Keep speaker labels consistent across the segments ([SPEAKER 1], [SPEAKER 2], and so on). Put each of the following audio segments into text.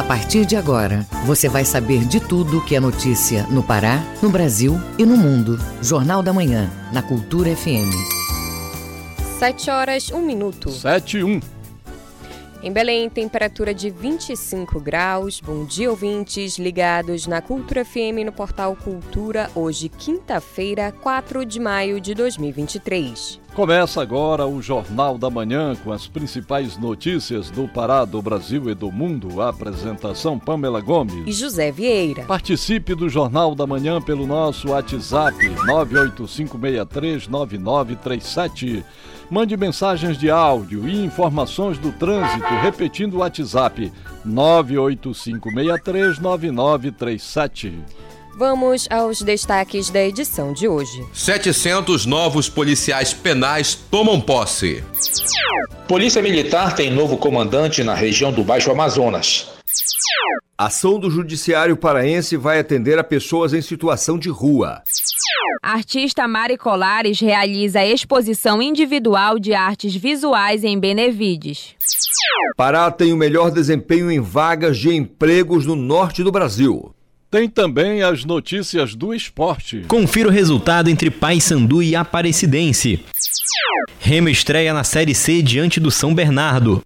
[SPEAKER 1] A partir de agora, você vai saber de tudo que é notícia no Pará, no Brasil e no mundo. Jornal da Manhã, na Cultura FM.
[SPEAKER 2] 7 horas, 1 minuto.
[SPEAKER 3] 7 e 1.
[SPEAKER 2] Em Belém, temperatura de 25 graus. Bom dia, ouvintes ligados na Cultura FM no portal Cultura, hoje, quinta-feira, 4 de maio de 2023.
[SPEAKER 3] Começa agora o Jornal da Manhã com as principais notícias do Pará, do Brasil e do mundo. A apresentação Pamela Gomes
[SPEAKER 2] e José Vieira.
[SPEAKER 3] Participe do Jornal da Manhã pelo nosso WhatsApp 985639937. Mande mensagens de áudio e informações do trânsito repetindo o WhatsApp 985639937.
[SPEAKER 2] Vamos aos destaques da edição de hoje.
[SPEAKER 4] 700 novos policiais penais tomam posse.
[SPEAKER 5] Polícia Militar tem novo comandante na região do Baixo Amazonas.
[SPEAKER 6] Ação do Judiciário Paraense vai atender a pessoas em situação de rua.
[SPEAKER 7] A artista Mari Colares realiza exposição individual de artes visuais em Benevides.
[SPEAKER 6] Pará tem o melhor desempenho em vagas de empregos no norte do Brasil.
[SPEAKER 3] Tem também as notícias do esporte.
[SPEAKER 8] Confira o resultado entre Paysandu e Aparecidense. Remo estreia na Série C diante do São Bernardo.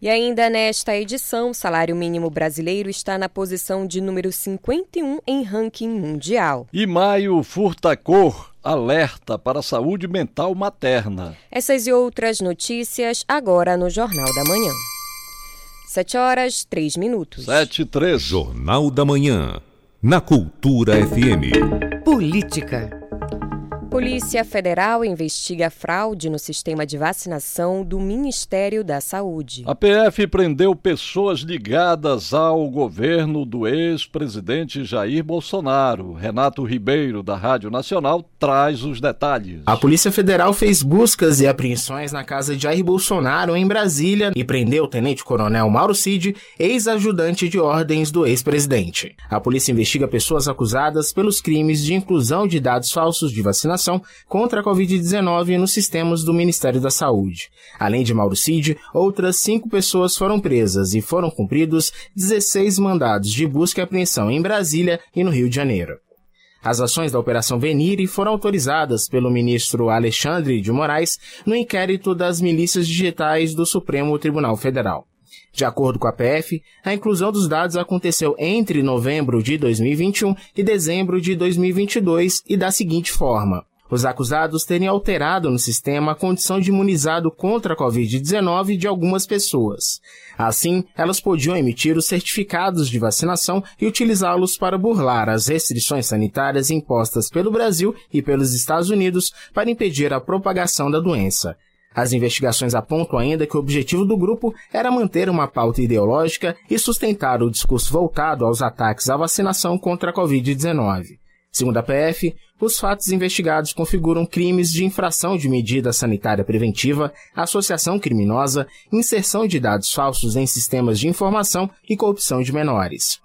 [SPEAKER 2] E ainda nesta edição, o salário mínimo brasileiro está na posição de número 51 em ranking mundial.
[SPEAKER 3] E maio furta cor alerta para a saúde mental materna.
[SPEAKER 2] Essas e outras notícias agora no Jornal da Manhã. 7 horas, 3 minutos.
[SPEAKER 3] 7 e 3.
[SPEAKER 9] Jornal da Manhã. Na Cultura FM.
[SPEAKER 1] Política.
[SPEAKER 2] Polícia Federal investiga fraude no sistema de vacinação do Ministério da Saúde.
[SPEAKER 3] A PF prendeu pessoas ligadas ao governo do ex-presidente Jair Bolsonaro. Renato Ribeiro, da Rádio Nacional, traz os detalhes.
[SPEAKER 10] A Polícia Federal fez buscas e apreensões na casa de Jair Bolsonaro, em Brasília, e prendeu o tenente-coronel Mauro Cid, ex-ajudante de ordens do ex-presidente. A polícia investiga pessoas acusadas pelos crimes de inclusão de dados falsos de vacinação vacinação contra a Covid-19 nos sistemas do Ministério da Saúde. Além de Mauro Cid, outras cinco pessoas foram presas e foram cumpridos 16 mandados de busca e apreensão em Brasília e no Rio de Janeiro. As ações da Operação Venire foram autorizadas pelo ministro Alexandre de Moraes no inquérito das milícias digitais do Supremo Tribunal Federal. De acordo com a PF, a inclusão dos dados aconteceu entre novembro de 2021 e dezembro de 2022 e da seguinte forma: os acusados terem alterado no sistema a condição de imunizado contra a Covid-19 de algumas pessoas. Assim, elas podiam emitir os certificados de vacinação e utilizá-los para burlar as restrições sanitárias impostas pelo Brasil e pelos Estados Unidos para impedir a propagação da doença. As investigações apontam ainda que o objetivo do grupo era manter uma pauta ideológica e sustentar o discurso voltado aos ataques à vacinação contra a Covid-19. Segundo a PF, os fatos investigados configuram crimes de infração de medida sanitária preventiva, associação criminosa, inserção de dados falsos em sistemas de informação e corrupção de menores.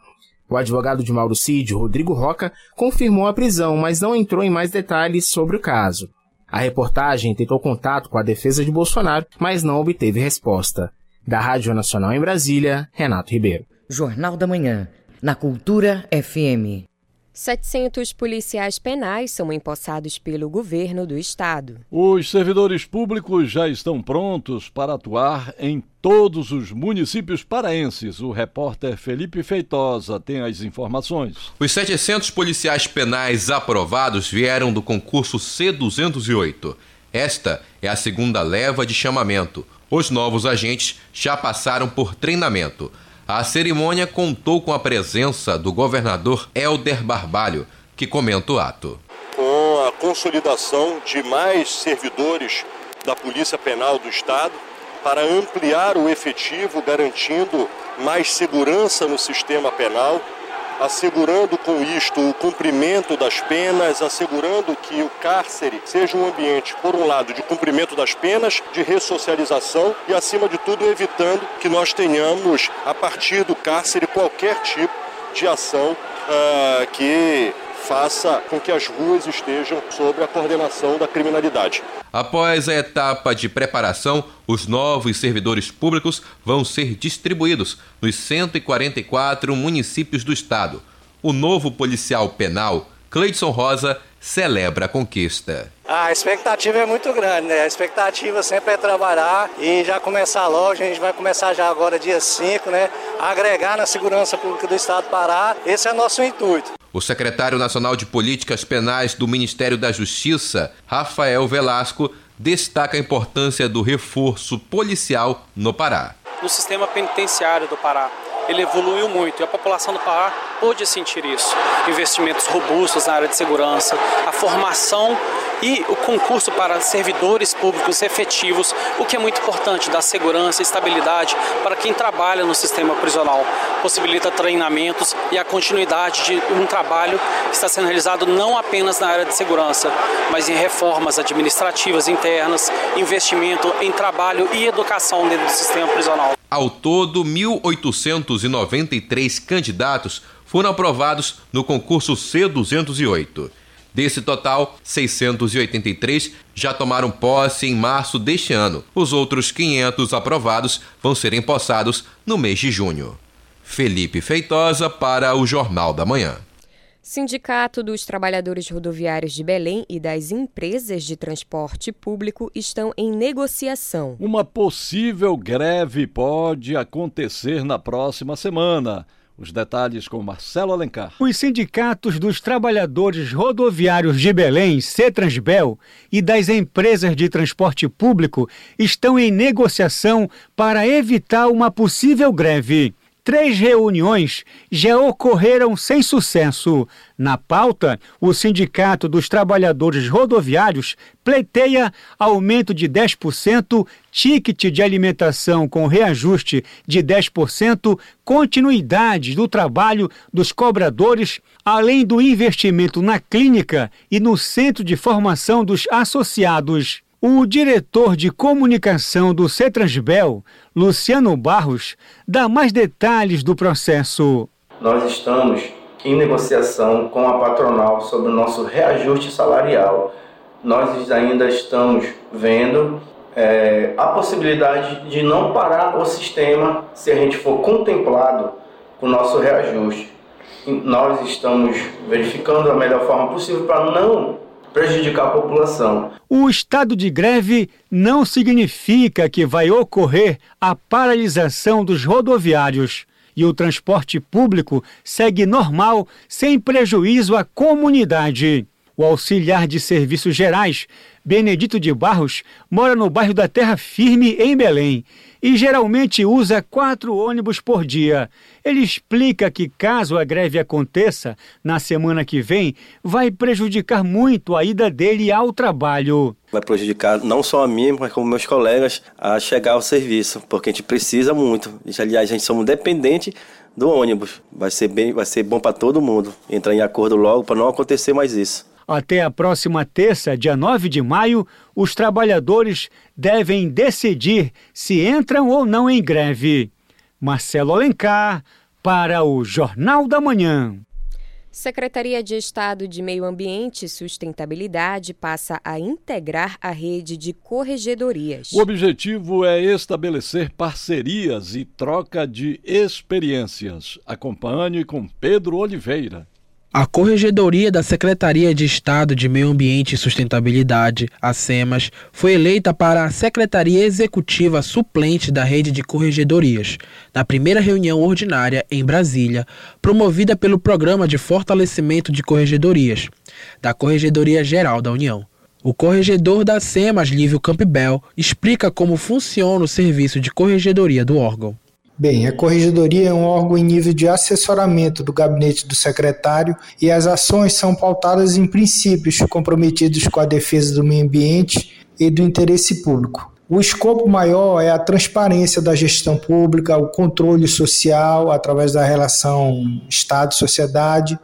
[SPEAKER 10] O advogado de Mauro Cid, Rodrigo Roca, confirmou a prisão, mas não entrou em mais detalhes sobre o caso. A reportagem tentou contato com a defesa de Bolsonaro, mas não obteve resposta. Da Rádio Nacional em Brasília, Renato Ribeiro.
[SPEAKER 1] Jornal da Manhã, na Cultura FM.
[SPEAKER 2] 700 policiais penais são empossados pelo governo do estado.
[SPEAKER 3] Os servidores públicos já estão prontos para atuar em todos os municípios paraenses. O repórter Felipe Feitosa tem as informações.
[SPEAKER 4] Os 700 policiais penais aprovados vieram do concurso C208. Esta é a segunda leva de chamamento. Os novos agentes já passaram por treinamento. A cerimônia contou com a presença do governador Helder Barbalho, que comenta o ato.
[SPEAKER 11] Com a consolidação de mais servidores da Polícia Penal do Estado, para ampliar o efetivo, garantindo mais segurança no sistema penal assegurando com isto o cumprimento das penas, assegurando que o cárcere seja um ambiente, por um lado, de cumprimento das penas, de ressocialização e, acima de tudo, evitando que nós tenhamos, a partir do cárcere, qualquer tipo de ação uh, que faça com que as ruas estejam sob a coordenação da criminalidade.
[SPEAKER 4] Após a etapa de preparação, os novos servidores públicos vão ser distribuídos nos 144 municípios do estado. O novo policial penal, Cleidson Rosa, celebra a conquista.
[SPEAKER 12] A expectativa é muito grande, né? A expectativa sempre é trabalhar e já começar logo. A gente vai começar já agora, dia 5, né? Agregar na segurança pública do Estado do Pará. Esse é nosso intuito.
[SPEAKER 4] O secretário nacional de Políticas Penais do Ministério da Justiça, Rafael Velasco, destaca a importância do reforço policial no Pará.
[SPEAKER 13] No sistema penitenciário do Pará, ele evoluiu muito e a população do Pará pôde sentir isso. Investimentos robustos na área de segurança, a formação e o concurso para servidores públicos efetivos, o que é muito importante, dar segurança e estabilidade para quem trabalha no sistema prisional. Possibilita treinamentos e a continuidade de um trabalho que está sendo realizado não apenas na área de segurança, mas em reformas administrativas internas, investimento em trabalho e educação dentro do sistema prisional.
[SPEAKER 4] Ao todo, 1.893 candidatos foram aprovados no concurso C208. Desse total, 683 já tomaram posse em março deste ano. Os outros 500 aprovados vão ser empossados no mês de junho. Felipe Feitosa para o Jornal da Manhã.
[SPEAKER 2] Sindicato dos Trabalhadores Rodoviários de Belém e das empresas de transporte público estão em negociação.
[SPEAKER 3] Uma possível greve pode acontecer na próxima semana. Os detalhes com Marcelo Alencar.
[SPEAKER 14] Os sindicatos dos trabalhadores rodoviários de Belém, Cetransbel, e das empresas de transporte público estão em negociação para evitar uma possível greve. Três reuniões já ocorreram sem sucesso. Na pauta, o Sindicato dos Trabalhadores Rodoviários pleiteia aumento de 10%, ticket de alimentação com reajuste de 10%, continuidade do trabalho dos cobradores, além do investimento na clínica e no centro de formação dos associados. O diretor de comunicação do Cetransbel, Luciano Barros, dá mais detalhes do processo.
[SPEAKER 15] Nós estamos em negociação com a patronal sobre o nosso reajuste salarial. Nós ainda estamos vendo é, a possibilidade de não parar o sistema se a gente for contemplado com o nosso reajuste. Nós estamos verificando a melhor forma possível para não prejudicar a população.
[SPEAKER 14] O estado de greve não significa que vai ocorrer a paralisação dos rodoviários e o transporte público segue normal, sem prejuízo à comunidade. O auxiliar de serviços gerais, Benedito de Barros, mora no bairro da Terra Firme, em Belém, e geralmente usa quatro ônibus por dia. Ele explica que, caso a greve aconteça na semana que vem, vai prejudicar muito a ida dele ao trabalho.
[SPEAKER 16] Vai prejudicar não só a mim, mas como meus colegas a chegar ao serviço, porque a gente precisa muito. Aliás, a gente somos dependentes do ônibus. Vai ser, bem, vai ser bom para todo mundo entrar em acordo logo para não acontecer mais isso.
[SPEAKER 14] Até a próxima terça, dia 9 de maio, os trabalhadores devem decidir se entram ou não em greve. Marcelo Alencar, para o Jornal da Manhã.
[SPEAKER 2] Secretaria de Estado de Meio Ambiente e Sustentabilidade passa a integrar a rede de corregedorias.
[SPEAKER 3] O objetivo é estabelecer parcerias e troca de experiências. Acompanhe com Pedro Oliveira.
[SPEAKER 17] A Corregedoria da Secretaria de Estado de Meio Ambiente e Sustentabilidade, a SEMAS, foi eleita para a Secretaria Executiva Suplente da Rede de Corregedorias, na primeira reunião ordinária em Brasília, promovida pelo Programa de Fortalecimento de Corregedorias, da Corregedoria Geral da União. O corregedor da SEMAS, Lívio Campbell, explica como funciona o serviço de corregedoria do órgão.
[SPEAKER 18] Bem, a corregedoria é um órgão em nível de assessoramento do gabinete do secretário e as ações são pautadas em princípios comprometidos com a defesa do meio ambiente e do interesse público. O escopo maior é a transparência da gestão pública, o controle social através da relação Estado-sociedade,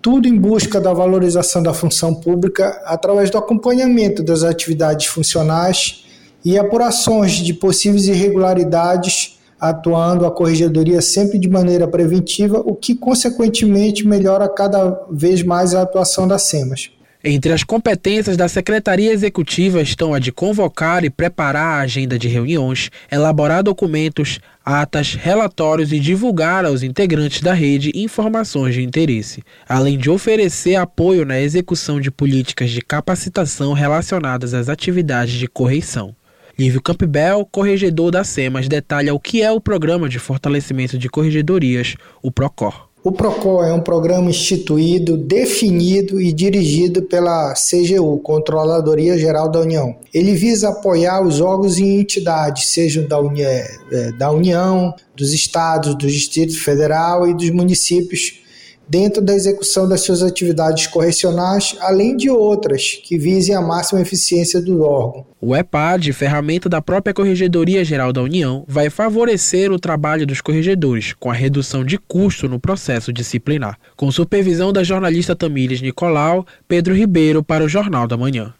[SPEAKER 18] tudo em busca da valorização da função pública através do acompanhamento das atividades funcionais e apurações de possíveis irregularidades atuando a corregedoria sempre de maneira preventiva, o que consequentemente melhora cada vez mais a atuação das SEMAS.
[SPEAKER 17] Entre as competências da Secretaria Executiva estão a de convocar e preparar a agenda de reuniões, elaborar documentos, atas, relatórios e divulgar aos integrantes da rede informações de interesse, além de oferecer apoio na execução de políticas de capacitação relacionadas às atividades de correição. Lívio Campbell, corregedor da SEMAS, detalha o que é o Programa de Fortalecimento de Corregedorias, o PROCOR.
[SPEAKER 18] O PROCOR é um programa instituído, definido e dirigido pela CGU, Controladoria Geral da União. Ele visa apoiar os órgãos e entidades, sejam da, é, da União, dos estados, do Distrito Federal e dos municípios, dentro da execução das suas atividades correcionais, além de outras que visem a máxima eficiência do órgão.
[SPEAKER 17] O EPAD, ferramenta da própria Corregedoria Geral da União, vai favorecer o trabalho dos corregedores, com a redução de custo no processo disciplinar. Com supervisão da jornalista Tamires Nicolau, Pedro Ribeiro para o Jornal da Manhã.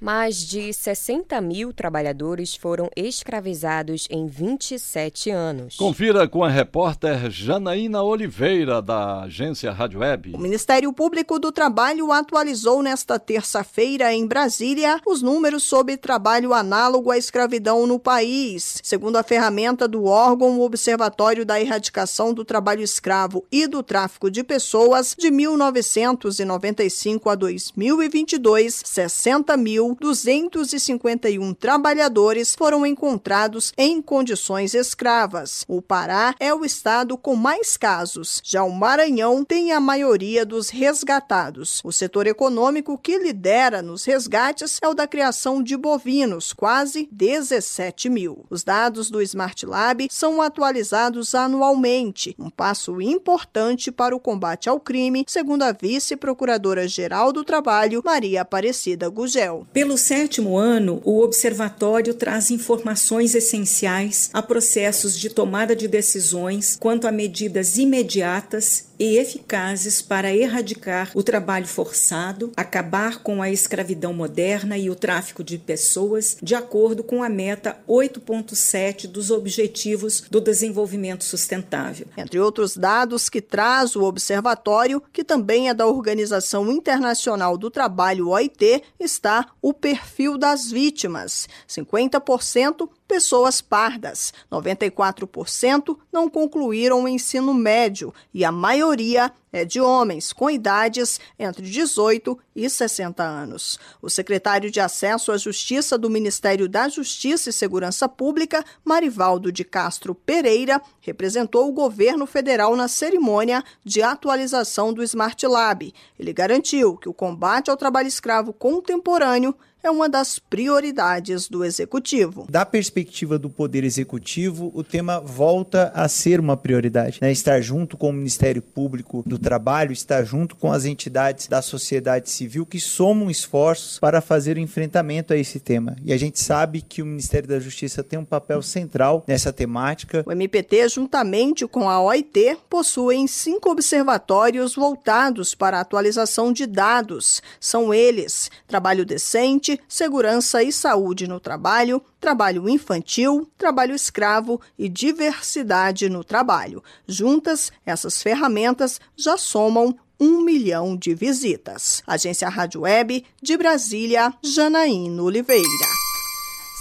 [SPEAKER 2] Mais de 60 mil trabalhadores foram escravizados em 27 anos.
[SPEAKER 3] Confira com a repórter Janaína Oliveira, da agência Rádio Web.
[SPEAKER 19] O Ministério Público do Trabalho atualizou nesta terça-feira em Brasília os números sobre trabalho análogo à escravidão no país. Segundo a ferramenta do órgão, o Observatório da Erradicação do Trabalho Escravo e do Tráfico de Pessoas, de 1995 a 2022, 60 mil 251 trabalhadores foram encontrados em condições escravas. O Pará é o estado com mais casos. Já o Maranhão tem a maioria dos resgatados. O setor econômico que lidera nos resgates é o da criação de bovinos, quase 17 mil. Os dados do Smart Lab são atualizados anualmente, um passo importante para o combate ao crime, segundo a vice-procuradora-geral do Trabalho, Maria Aparecida Gugel.
[SPEAKER 20] Pelo sétimo ano, o Observatório traz informações essenciais a processos de tomada de decisões quanto a medidas imediatas e eficazes para erradicar o trabalho forçado, acabar com a escravidão moderna e o tráfico de pessoas, de acordo com a meta 8.7 dos Objetivos do Desenvolvimento Sustentável.
[SPEAKER 19] Entre outros dados que traz o observatório, que também é da Organização Internacional do Trabalho OIT, está o perfil das vítimas. 50% pessoas pardas. 94% não concluíram o ensino médio e a maioria é de homens com idades entre 18 e 60 anos. O secretário de Acesso à Justiça do Ministério da Justiça e Segurança Pública, Marivaldo de Castro Pereira, representou o governo federal na cerimônia de atualização do Smart Lab. Ele garantiu que o combate ao trabalho escravo contemporâneo é uma das prioridades do executivo.
[SPEAKER 21] Da perspectiva do poder executivo, o tema volta a ser uma prioridade, né? Estar junto com o Ministério Público do Trabalho, estar junto com as entidades da sociedade civil que somam esforços para fazer o enfrentamento a esse tema. E a gente sabe que o Ministério da Justiça tem um papel central nessa temática.
[SPEAKER 19] O MPT, juntamente com a OIT, possuem cinco observatórios voltados para a atualização de dados. São eles: trabalho decente segurança e saúde no trabalho, trabalho infantil, trabalho escravo e diversidade no trabalho. Juntas, essas ferramentas já somam um milhão de visitas. Agência Rádio Web de Brasília, Janaína Oliveira.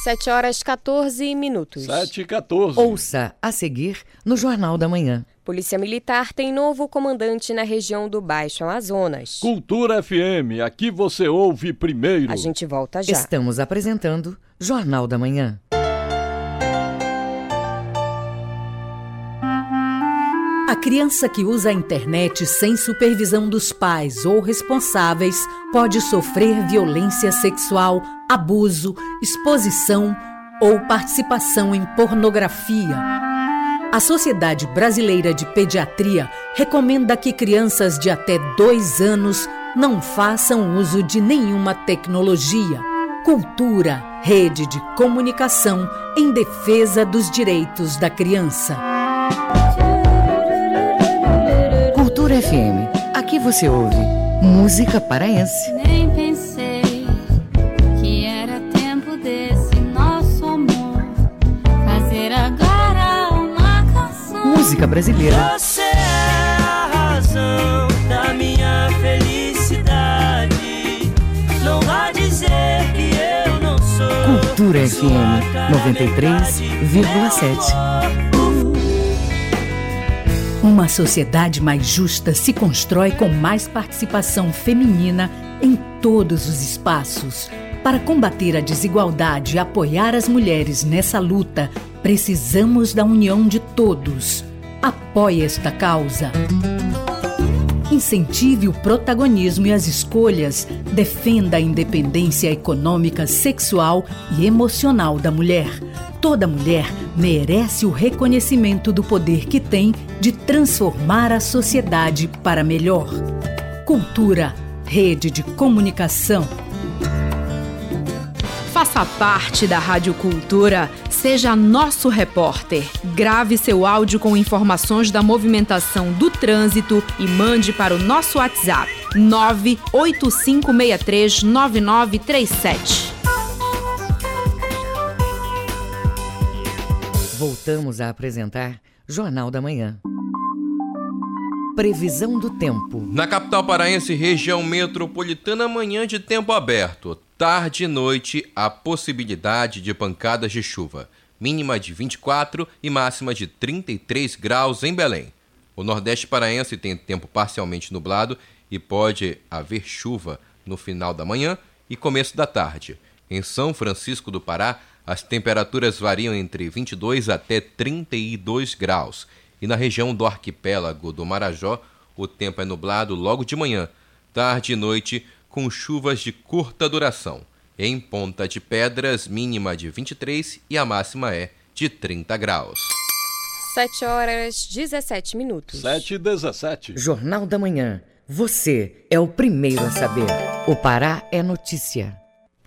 [SPEAKER 2] 7 horas 14 minutos.
[SPEAKER 3] 7 e 14.
[SPEAKER 1] Ouça a seguir no Jornal da Manhã.
[SPEAKER 2] Polícia Militar tem novo comandante na região do Baixo Amazonas.
[SPEAKER 3] Cultura FM, aqui você ouve primeiro.
[SPEAKER 2] A gente volta já.
[SPEAKER 1] Estamos apresentando Jornal da Manhã.
[SPEAKER 22] A criança que usa a internet sem supervisão dos pais ou responsáveis pode sofrer violência sexual, abuso, exposição ou participação em pornografia. A Sociedade Brasileira de Pediatria recomenda que crianças de até dois anos não façam uso de nenhuma tecnologia. Cultura, rede de comunicação em defesa dos direitos da criança.
[SPEAKER 1] Cultura FM. Aqui você ouve música paraense. Música brasileira.
[SPEAKER 23] Você é a razão da minha felicidade. Não vá dizer que eu não sou.
[SPEAKER 1] Cultura FM 93,7.
[SPEAKER 17] Uma sociedade mais justa se constrói com mais participação feminina em todos os espaços. Para combater a desigualdade e apoiar as mulheres nessa luta, precisamos da união de todos. Apoie esta causa. Incentive o protagonismo e as escolhas. Defenda a independência econômica, sexual e emocional da mulher. Toda mulher merece o reconhecimento do poder que tem de transformar a sociedade para melhor. Cultura, rede de comunicação.
[SPEAKER 13] Faça parte da Rádio Cultura. Seja nosso repórter. Grave seu áudio com informações da movimentação do trânsito e mande para o nosso WhatsApp 985639937.
[SPEAKER 1] Voltamos a apresentar Jornal da Manhã. Previsão do tempo.
[SPEAKER 4] Na capital paraense, região metropolitana, manhã de tempo aberto. Tarde e noite, a possibilidade de pancadas de chuva. Mínima de 24 e máxima de 33 graus em Belém. O Nordeste paraense tem tempo parcialmente nublado e pode haver chuva no final da manhã e começo da tarde. Em São Francisco do Pará, as temperaturas variam entre 22 até 32 graus. E na região do arquipélago do Marajó, o tempo é nublado logo de manhã, tarde e noite, com chuvas de curta duração. Em Ponta de Pedras, mínima de 23 e a máxima é de 30 graus.
[SPEAKER 2] 7 horas 17 minutos.
[SPEAKER 3] 7 e 17.
[SPEAKER 1] Jornal da Manhã. Você é o primeiro a saber. O Pará é notícia.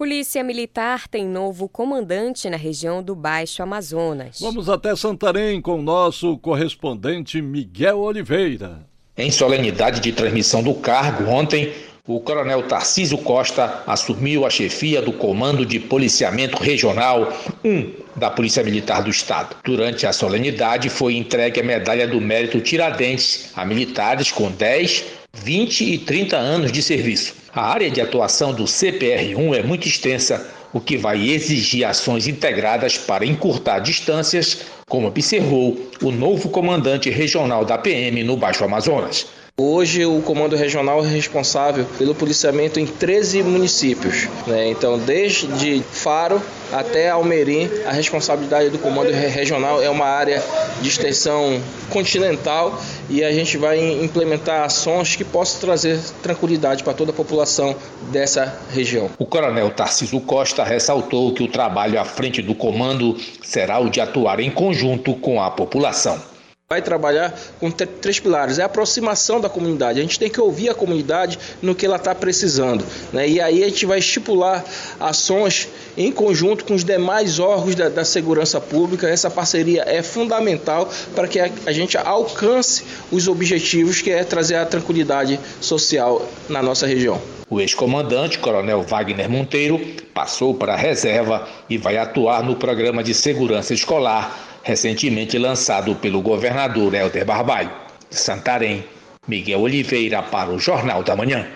[SPEAKER 2] Polícia Militar tem novo comandante na região do Baixo Amazonas.
[SPEAKER 3] Vamos até Santarém com o nosso correspondente Miguel Oliveira.
[SPEAKER 24] Em solenidade de transmissão do cargo, ontem, o coronel Tarcísio Costa assumiu a chefia do Comando de Policiamento Regional 1 da Polícia Militar do Estado. Durante a solenidade, foi entregue a Medalha do Mérito Tiradentes a militares com 10, 20 e 30 anos de serviço. A área de atuação do CPR-1 é muito extensa, o que vai exigir ações integradas para encurtar distâncias, como observou o novo comandante regional da PM no Baixo Amazonas.
[SPEAKER 25] Hoje o comando regional é responsável pelo policiamento em 13 municípios. Né? Então, desde Faro até Almerim, a responsabilidade do comando regional é uma área de extensão continental e a gente vai implementar ações que possam trazer tranquilidade para toda a população dessa região.
[SPEAKER 24] O coronel Tarcísio Costa ressaltou que o trabalho à frente do comando será o de atuar em conjunto com a população
[SPEAKER 25] vai trabalhar com três pilares. É a aproximação da comunidade. A gente tem que ouvir a comunidade no que ela está precisando. Né? E aí a gente vai estipular ações em conjunto com os demais órgãos da, da segurança pública. Essa parceria é fundamental para que a, a gente alcance os objetivos que é trazer a tranquilidade social na nossa região.
[SPEAKER 24] O ex-comandante, Coronel Wagner Monteiro, passou para a reserva e vai atuar no programa de segurança escolar recentemente lançado pelo governador Helder Barbalho. De Santarém, Miguel Oliveira para o Jornal da Manhã.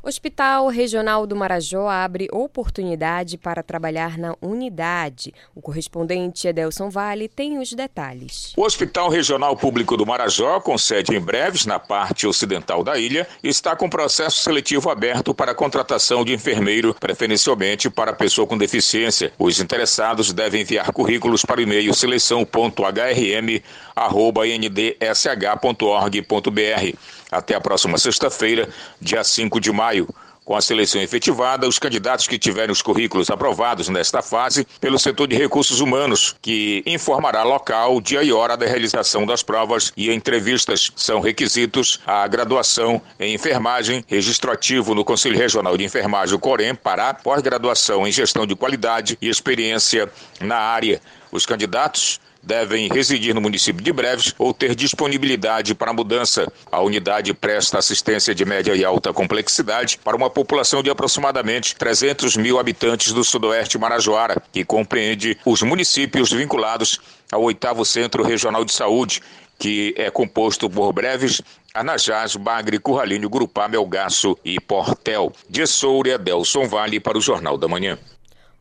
[SPEAKER 2] Hospital Regional do Marajó abre oportunidade para trabalhar na unidade. O correspondente Edelson Vale tem os detalhes.
[SPEAKER 26] O Hospital Regional Público do Marajó, com sede em breves na parte ocidental da ilha, está com processo seletivo aberto para a contratação de enfermeiro, preferencialmente para pessoa com deficiência. Os interessados devem enviar currículos para o e-mail seleção.hrm.ndsh.org.br até a próxima sexta-feira, dia 5 de maio. Com a seleção efetivada, os candidatos que tiverem os currículos aprovados nesta fase pelo setor de recursos humanos, que informará local, dia e hora da realização das provas e entrevistas. São requisitos a graduação em enfermagem, registro ativo no Conselho Regional de Enfermagem, o COREM, Pará, pós-graduação em gestão de qualidade e experiência na área Os candidatos devem residir no município de Breves ou ter disponibilidade para mudança. A unidade presta assistência de média e alta complexidade para uma população de aproximadamente 300 mil habitantes do sudoeste Marajoara, que compreende os municípios vinculados ao oitavo Centro Regional de Saúde, que é composto por Breves, Anajás, Bagre, Curralinho, Gurupá, Melgaço e Portel. De Soura, Delson Vale para o Jornal da Manhã.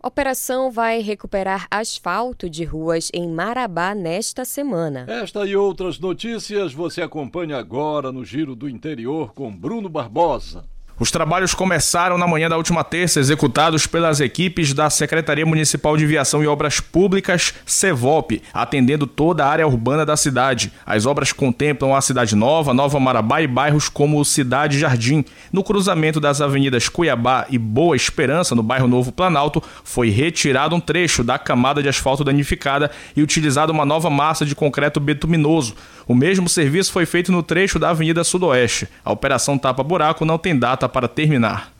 [SPEAKER 2] Operação vai recuperar asfalto de ruas em Marabá nesta semana.
[SPEAKER 3] Esta e outras notícias você acompanha agora no Giro do Interior com Bruno Barbosa.
[SPEAKER 27] Os trabalhos começaram na manhã da última terça, executados pelas equipes da Secretaria Municipal de Viação e Obras Públicas, SEVOP, atendendo toda a área urbana da cidade. As obras contemplam a Cidade Nova, Nova Marabá e bairros como Cidade Jardim. No cruzamento das avenidas Cuiabá e Boa Esperança, no bairro Novo Planalto, foi retirado um trecho da camada de asfalto danificada e utilizada uma nova massa de concreto betuminoso. O mesmo serviço foi feito no trecho da Avenida Sudoeste. A operação Tapa Buraco não tem data para terminar.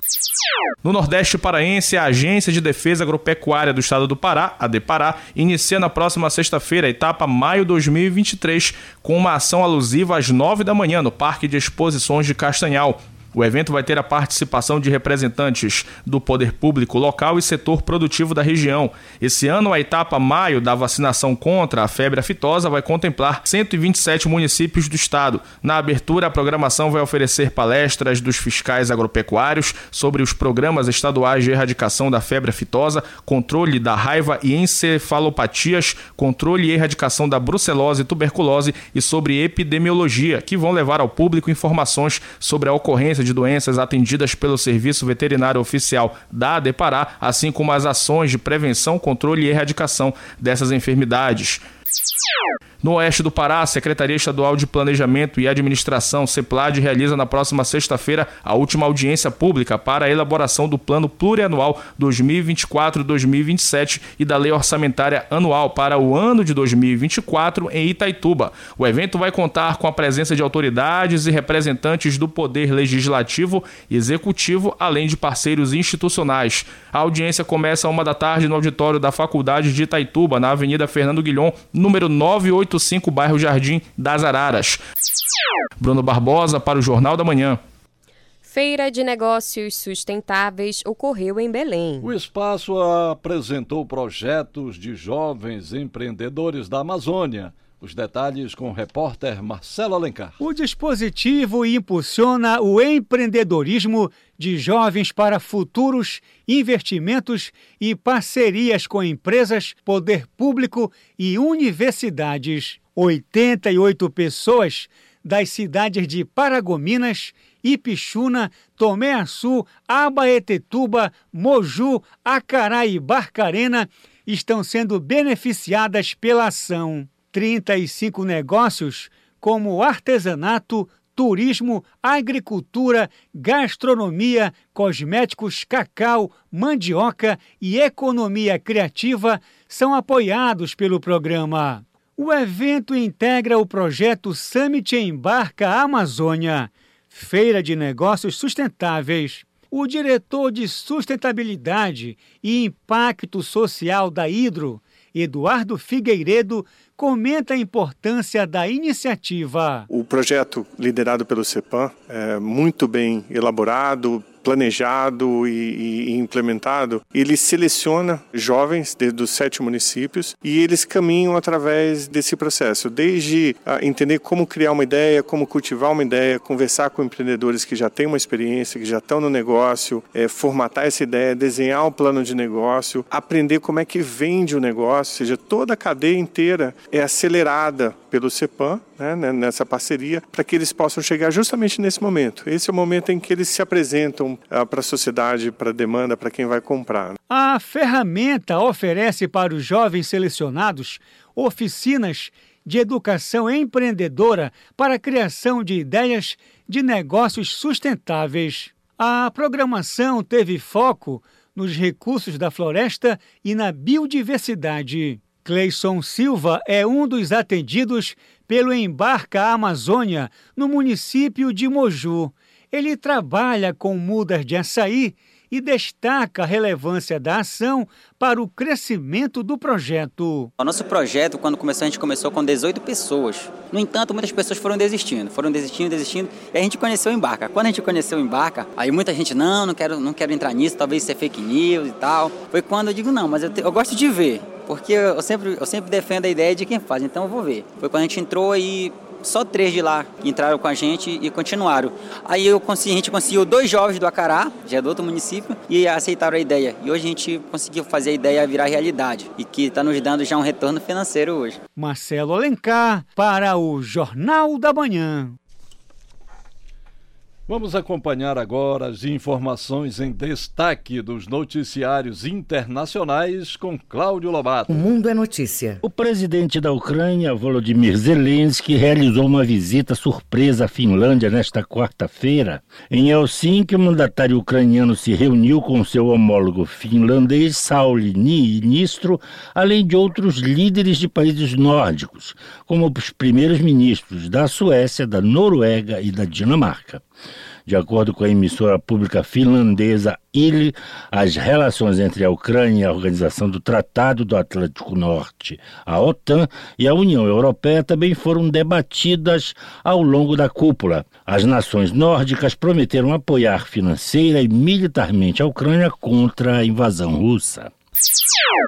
[SPEAKER 27] No Nordeste Paraense, a Agência de Defesa Agropecuária do Estado do Pará, a DEPARÁ, inicia na próxima sexta-feira, etapa maio 2023, com uma ação alusiva às nove da manhã no Parque de Exposições de Castanhal. O evento vai ter a participação de representantes do poder público local e setor produtivo da região. Esse ano, a etapa maio da vacinação contra a febre aftosa vai contemplar 127 municípios do estado. Na abertura, a programação vai oferecer palestras dos fiscais agropecuários sobre os programas estaduais de erradicação da febre aftosa, controle da raiva e encefalopatias, controle e erradicação da brucelose e tuberculose e sobre epidemiologia, que vão levar ao público informações sobre a ocorrência de doenças atendidas pelo Serviço Veterinário Oficial da ADEPARÁ, assim como as ações de prevenção, controle e erradicação dessas enfermidades. No oeste do Pará, a Secretaria Estadual de Planejamento e Administração, CEPLAD, realiza na próxima sexta-feira a última audiência pública para a elaboração do Plano Plurianual 2024-2027 e da Lei Orçamentária Anual para o ano de 2024 em Itaituba. O evento vai contar com a presença de autoridades e representantes do Poder Legislativo e Executivo, além de parceiros institucionais. A audiência começa a uma da tarde no auditório da Faculdade de Itaituba, na Avenida Fernando Guilhom, número 98 85, bairro Jardim das Araras. Bruno Barbosa para o Jornal da Manhã.
[SPEAKER 2] Feira de Negócios Sustentáveis ocorreu em Belém.
[SPEAKER 3] O espaço apresentou projetos de jovens empreendedores da Amazônia. Os detalhes com o repórter Marcelo Alencar.
[SPEAKER 14] O dispositivo impulsiona o empreendedorismo de jovens para futuros investimentos e parcerias com empresas, poder público e universidades. 88 pessoas das cidades de Paragominas, Ipixuna, Tomé Açu, Abaetetuba, Moju, Acará e Barcarena estão sendo beneficiadas pela ação. 35 negócios como artesanato, turismo, agricultura, gastronomia, cosméticos, cacau, mandioca e economia criativa são apoiados pelo programa. O evento integra o projeto Summit Embarca Amazônia, feira de negócios sustentáveis. O diretor de sustentabilidade e impacto social da Hidro, Eduardo Figueiredo, comenta a importância da iniciativa.
[SPEAKER 28] O projeto liderado pelo CEPAM é muito bem elaborado, planejado e, e, implementado, ele seleciona jovens de, dos sete municípios e eles caminham através desse processo, desde entender como criar uma ideia, como cultivar uma ideia, conversar com empreendedores que já têm uma experiência, que já estão no negócio, é, formatar essa ideia, desenhar um plano de negócio, aprender como é que vende o negócio, ou seja, toda a cadeia inteira é acelerada pelo CEPAM, né, nessa parceria, para que eles possam chegar justamente nesse momento. Esse é o momento em que eles se apresentam ah, para a sociedade, para a demanda, para quem vai comprar.
[SPEAKER 14] A ferramenta oferece para os jovens selecionados oficinas de educação empreendedora para a criação de ideias de negócios sustentáveis. A programação teve foco nos recursos da floresta e na biodiversidade. Cleison Silva é um dos atendidos pelo Embarca Amazônia, no município de Moju. Ele trabalha com mudas de açaí e destaca a relevância da ação para o crescimento do projeto.
[SPEAKER 29] O nosso projeto, quando começou, a gente começou com 18 pessoas. No entanto, muitas pessoas foram desistindo, foram desistindo, desistindo, e a gente conheceu o Embarca. Quando a gente conheceu o Embarca, aí muita gente, não, não quero, não quero entrar nisso, talvez isso é fake news e tal. Foi quando eu digo, não, mas eu, te, eu gosto de ver, porque eu sempre, eu sempre defendo a ideia de quem faz, então eu vou ver. Foi quando a gente entrou e só três de lá entraram com a gente e continuaram. Aí eu consegui, a gente conseguiu dois jovens do Acará, já é do outro município, e aceitaram a ideia. E hoje a gente conseguiu fazer a ideia virar realidade e que está nos dando já um retorno financeiro hoje.
[SPEAKER 14] Marcelo Alencar para o Jornal da Manhã.
[SPEAKER 3] Vamos acompanhar agora as informações em destaque dos noticiários internacionais com Cláudio Lobato.
[SPEAKER 1] O Mundo é Notícia.
[SPEAKER 30] O presidente da Ucrânia, Volodymyr Zelensky, realizou uma visita surpresa à Finlândia nesta quarta-feira. Em Helsinki, o mandatário ucraniano se reuniu com seu homólogo finlandês, Sauli Niinistro, além de outros líderes de países nórdicos, como os primeiros ministros da Suécia, da Noruega e da Dinamarca. De acordo com a emissora pública finlandesa ILE, as relações entre a Ucrânia e a Organização do Tratado do Atlântico Norte, a OTAN, e a União Europeia também foram debatidas ao longo da cúpula. As nações nórdicas prometeram apoiar financeira e militarmente a Ucrânia contra a invasão russa.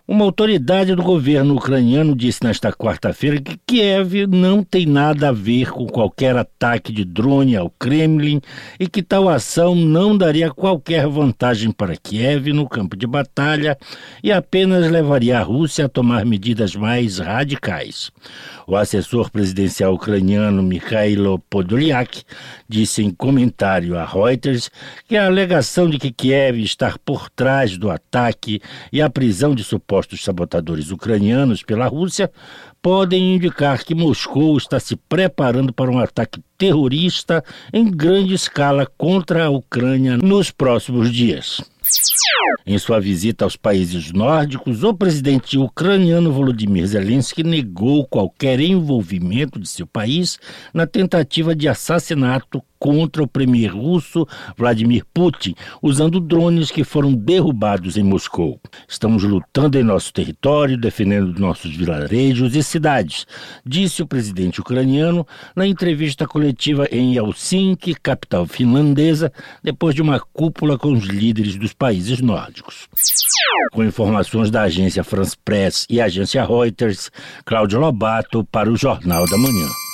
[SPEAKER 30] Uma autoridade do governo ucraniano disse nesta quarta-feira que Kiev não tem nada a ver com qualquer ataque de drone ao Kremlin e que tal ação não daria qualquer vantagem para Kiev no campo de batalha e apenas levaria a Rússia a tomar medidas mais radicais. O assessor presidencial ucraniano Mikhailo Podolyak disse em comentário a Reuters que a alegação de que Kiev está por trás do ataque e a prisão de supostos sabotadores ucranianos pela Rússia podem indicar que Moscou está se preparando para um ataque terrorista em grande escala contra a Ucrânia nos próximos dias. Em sua visita aos países nórdicos, o presidente ucraniano Volodymyr Zelensky negou qualquer envolvimento de seu país na tentativa de assassinato contra o premier russo Vladimir Putin, usando drones que foram derrubados em Moscou. Estamos lutando em nosso território, defendendo nossos vilarejos e cidades, disse o presidente ucraniano na entrevista coletiva em Helsinki, capital finlandesa, depois de uma cúpula com os líderes dos países nórdicos. Com informações da agência France Press e agência Reuters, Cláudio Lobato para o Jornal da Manhã.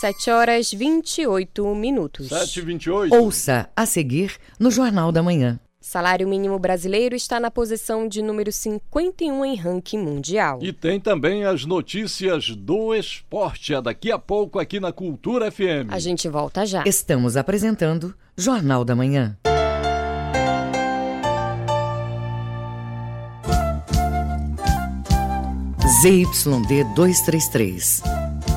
[SPEAKER 2] 7 horas 28 minutos.
[SPEAKER 3] 7 e 28.
[SPEAKER 1] Ouça a seguir no Jornal da Manhã.
[SPEAKER 2] Salário mínimo brasileiro está na posição de número 51 em ranking mundial.
[SPEAKER 3] E tem também as notícias do esporte. É daqui a pouco aqui na Cultura FM.
[SPEAKER 2] A gente volta já.
[SPEAKER 1] Estamos apresentando Jornal da Manhã. ZYD 233,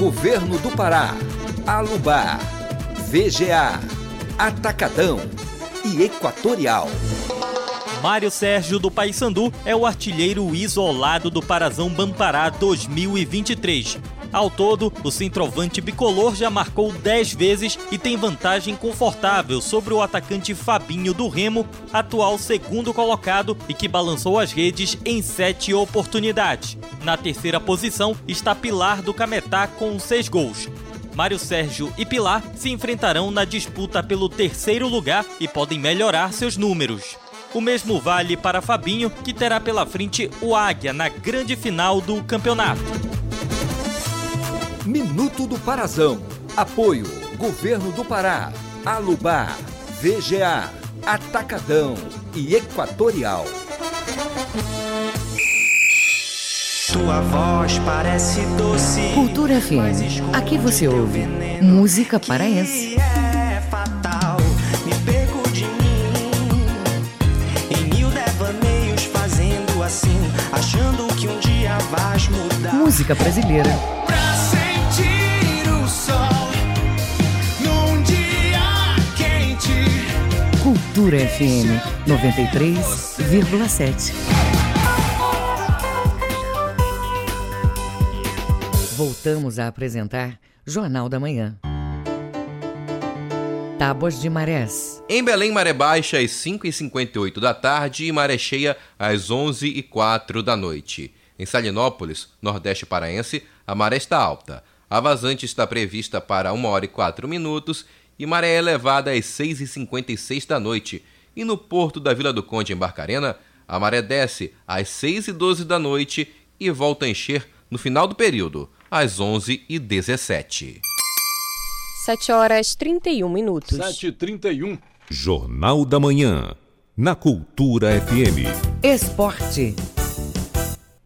[SPEAKER 31] Governo do Pará, Alubar, VGA, Atacadão e Equatorial.
[SPEAKER 32] Mário Sérgio do Paysandu é o artilheiro isolado do Parazão Bampará 2023. Ao todo, o centroavante bicolor já marcou 10 vezes e tem vantagem confortável sobre o atacante Fabinho do Remo, atual segundo colocado e que balançou as redes em 7 oportunidades. Na terceira posição está Pilar do Cametá com 6 gols. Mário Sérgio e Pilar se enfrentarão na disputa pelo terceiro lugar e podem melhorar seus números. O mesmo vale para Fabinho, que terá pela frente o Águia na grande final do campeonato.
[SPEAKER 31] Minuto do Parazão. Apoio: Governo do Pará, Alubar, VGA, Atacadão e Equatorial.
[SPEAKER 33] Sua voz parece doce.
[SPEAKER 1] Cultura FM. Aqui você ouve música paraense. Música brasileira Cultura FM 93,7. Voltamos a apresentar Jornal da Manhã. Tábuas de Marés.
[SPEAKER 4] Em Belém, maré baixa às 5h58 da tarde e maré cheia às 11h04 da noite. Em Salinópolis, nordeste paraense, a maré está alta. A vazante está prevista para 1 hora e 4 minutos e maré elevada às 6h56 da noite. E no porto da Vila do Conde, em Barcarena, a maré desce às 6h12 da noite e volta a encher no final do período, às 11h17.
[SPEAKER 2] 7 horas 31 minutos.
[SPEAKER 3] 7h31.
[SPEAKER 34] Jornal da Manhã. Na Cultura FM.
[SPEAKER 1] Esporte.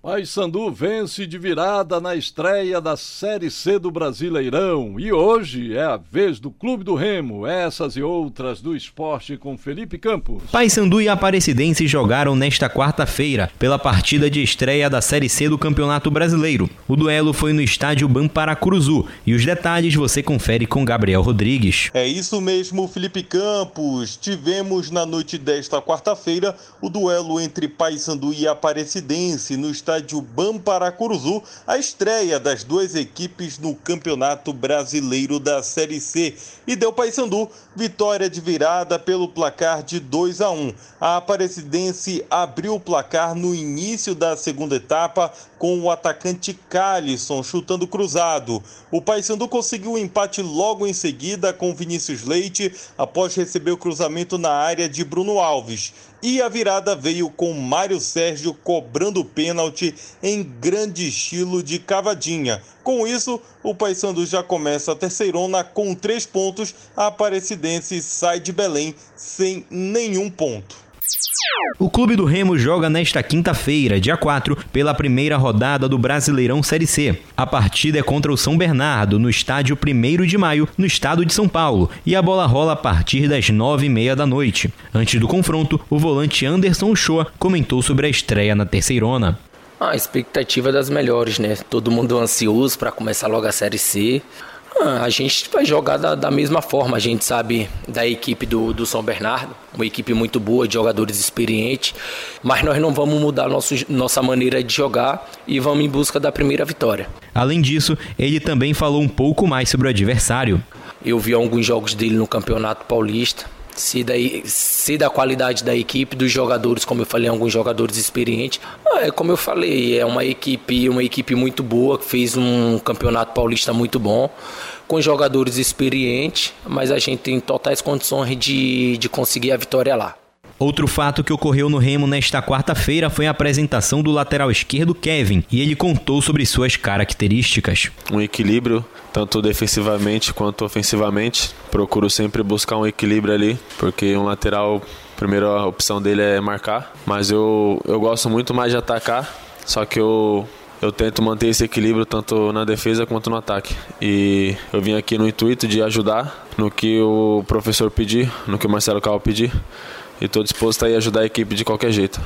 [SPEAKER 3] Paysandu vence de virada na estreia da Série C do Brasileirão e hoje é a vez do Clube do Remo, essas e outras do esporte com Felipe Campos.
[SPEAKER 35] Paysandu e Aparecidense jogaram nesta quarta-feira pela partida de estreia da Série C do Campeonato Brasileiro. O duelo foi no estádio Bamparacuruzu e os detalhes você confere com Gabriel Rodrigues.
[SPEAKER 36] É isso mesmo, Felipe Campos. Tivemos na noite desta quarta-feira o duelo entre Paysandu e Aparecidense no estádio estádio Bamparacuruzu a estreia das duas equipes no Campeonato Brasileiro da Série C e deu Paysandu vitória de virada pelo placar de 2 a 1. A Aparecidense abriu o placar no início da segunda etapa com o atacante Calisson chutando cruzado. O Paysandu conseguiu o um empate logo em seguida com Vinícius Leite após receber o cruzamento na área de Bruno Alves. E a virada veio com Mário Sérgio cobrando pênalti em grande estilo de cavadinha. Com isso, o Paysandu já começa a terceirona com três pontos. A Aparecidense sai de Belém sem nenhum ponto.
[SPEAKER 35] O Clube do Remo joga nesta quinta-feira, dia 4, pela primeira rodada do Brasileirão Série C. A partida é contra o São Bernardo, no estádio 1 de maio, no estado de São Paulo, e a bola rola a partir das 9h30 da noite. Antes do confronto, o volante Anderson Uchoa comentou sobre a estreia na terceirona.
[SPEAKER 37] A expectativa é das melhores, né? Todo mundo ansioso para começar logo a Série C. Ah, a gente vai jogar da, da, mesma forma. A gente sabe da equipe do, do São Bernardo, uma equipe muito boa, de jogadores experientes, mas nós não vamos mudar nosso, nossa maneira de jogar e vamos em busca da primeira vitória.
[SPEAKER 35] Além disso, ele também falou um pouco mais sobre o adversário.
[SPEAKER 37] Eu vi alguns jogos dele no Campeonato Paulista se da, se da qualidade da equipe, dos jogadores, como eu falei, alguns jogadores experientes. É como eu falei, é uma equipe, uma equipe muito boa, que fez um campeonato paulista muito bom, com jogadores experientes, mas a gente tem totais condições de, de conseguir a vitória lá.
[SPEAKER 35] Outro fato que ocorreu no Remo nesta quarta-feira foi a apresentação do lateral esquerdo Kevin, e ele contou sobre suas características.
[SPEAKER 38] Um equilíbrio, tanto defensivamente quanto ofensivamente. Procuro sempre buscar um equilíbrio ali, porque um lateral, a primeira opção dele é marcar, mas eu, eu gosto muito mais de atacar, só que eu eu tento manter esse equilíbrio tanto na defesa quanto no ataque. E eu vim aqui no intuito de ajudar no que o professor pedir, no que o Marcelo Cal pedir e estou disposto a ir ajudar a equipe de qualquer jeito.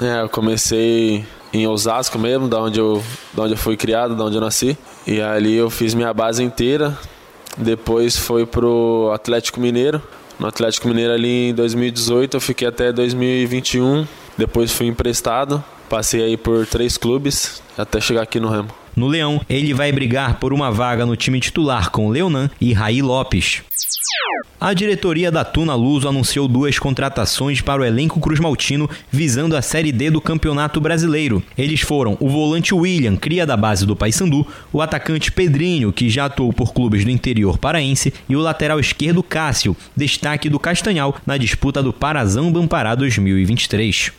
[SPEAKER 38] É, eu comecei em Osasco mesmo, da onde eu, da onde eu fui criado, da onde eu nasci. E ali eu fiz minha base inteira. Depois foi pro Atlético Mineiro. No Atlético Mineiro ali em 2018 eu fiquei até 2021. Depois fui emprestado. Passei aí por três clubes até chegar aqui no Remo.
[SPEAKER 35] No Leão, ele vai brigar por uma vaga no time titular com Leonan e Raí Lopes. A diretoria da Tuna Luso anunciou duas contratações para o elenco Cruz Maltino visando a Série D do Campeonato Brasileiro. Eles foram o volante William, cria da base do Paysandu, o atacante Pedrinho, que já atuou por clubes do interior paraense, e o lateral esquerdo Cássio, destaque do Castanhal na disputa do Parazão Bampará 2023.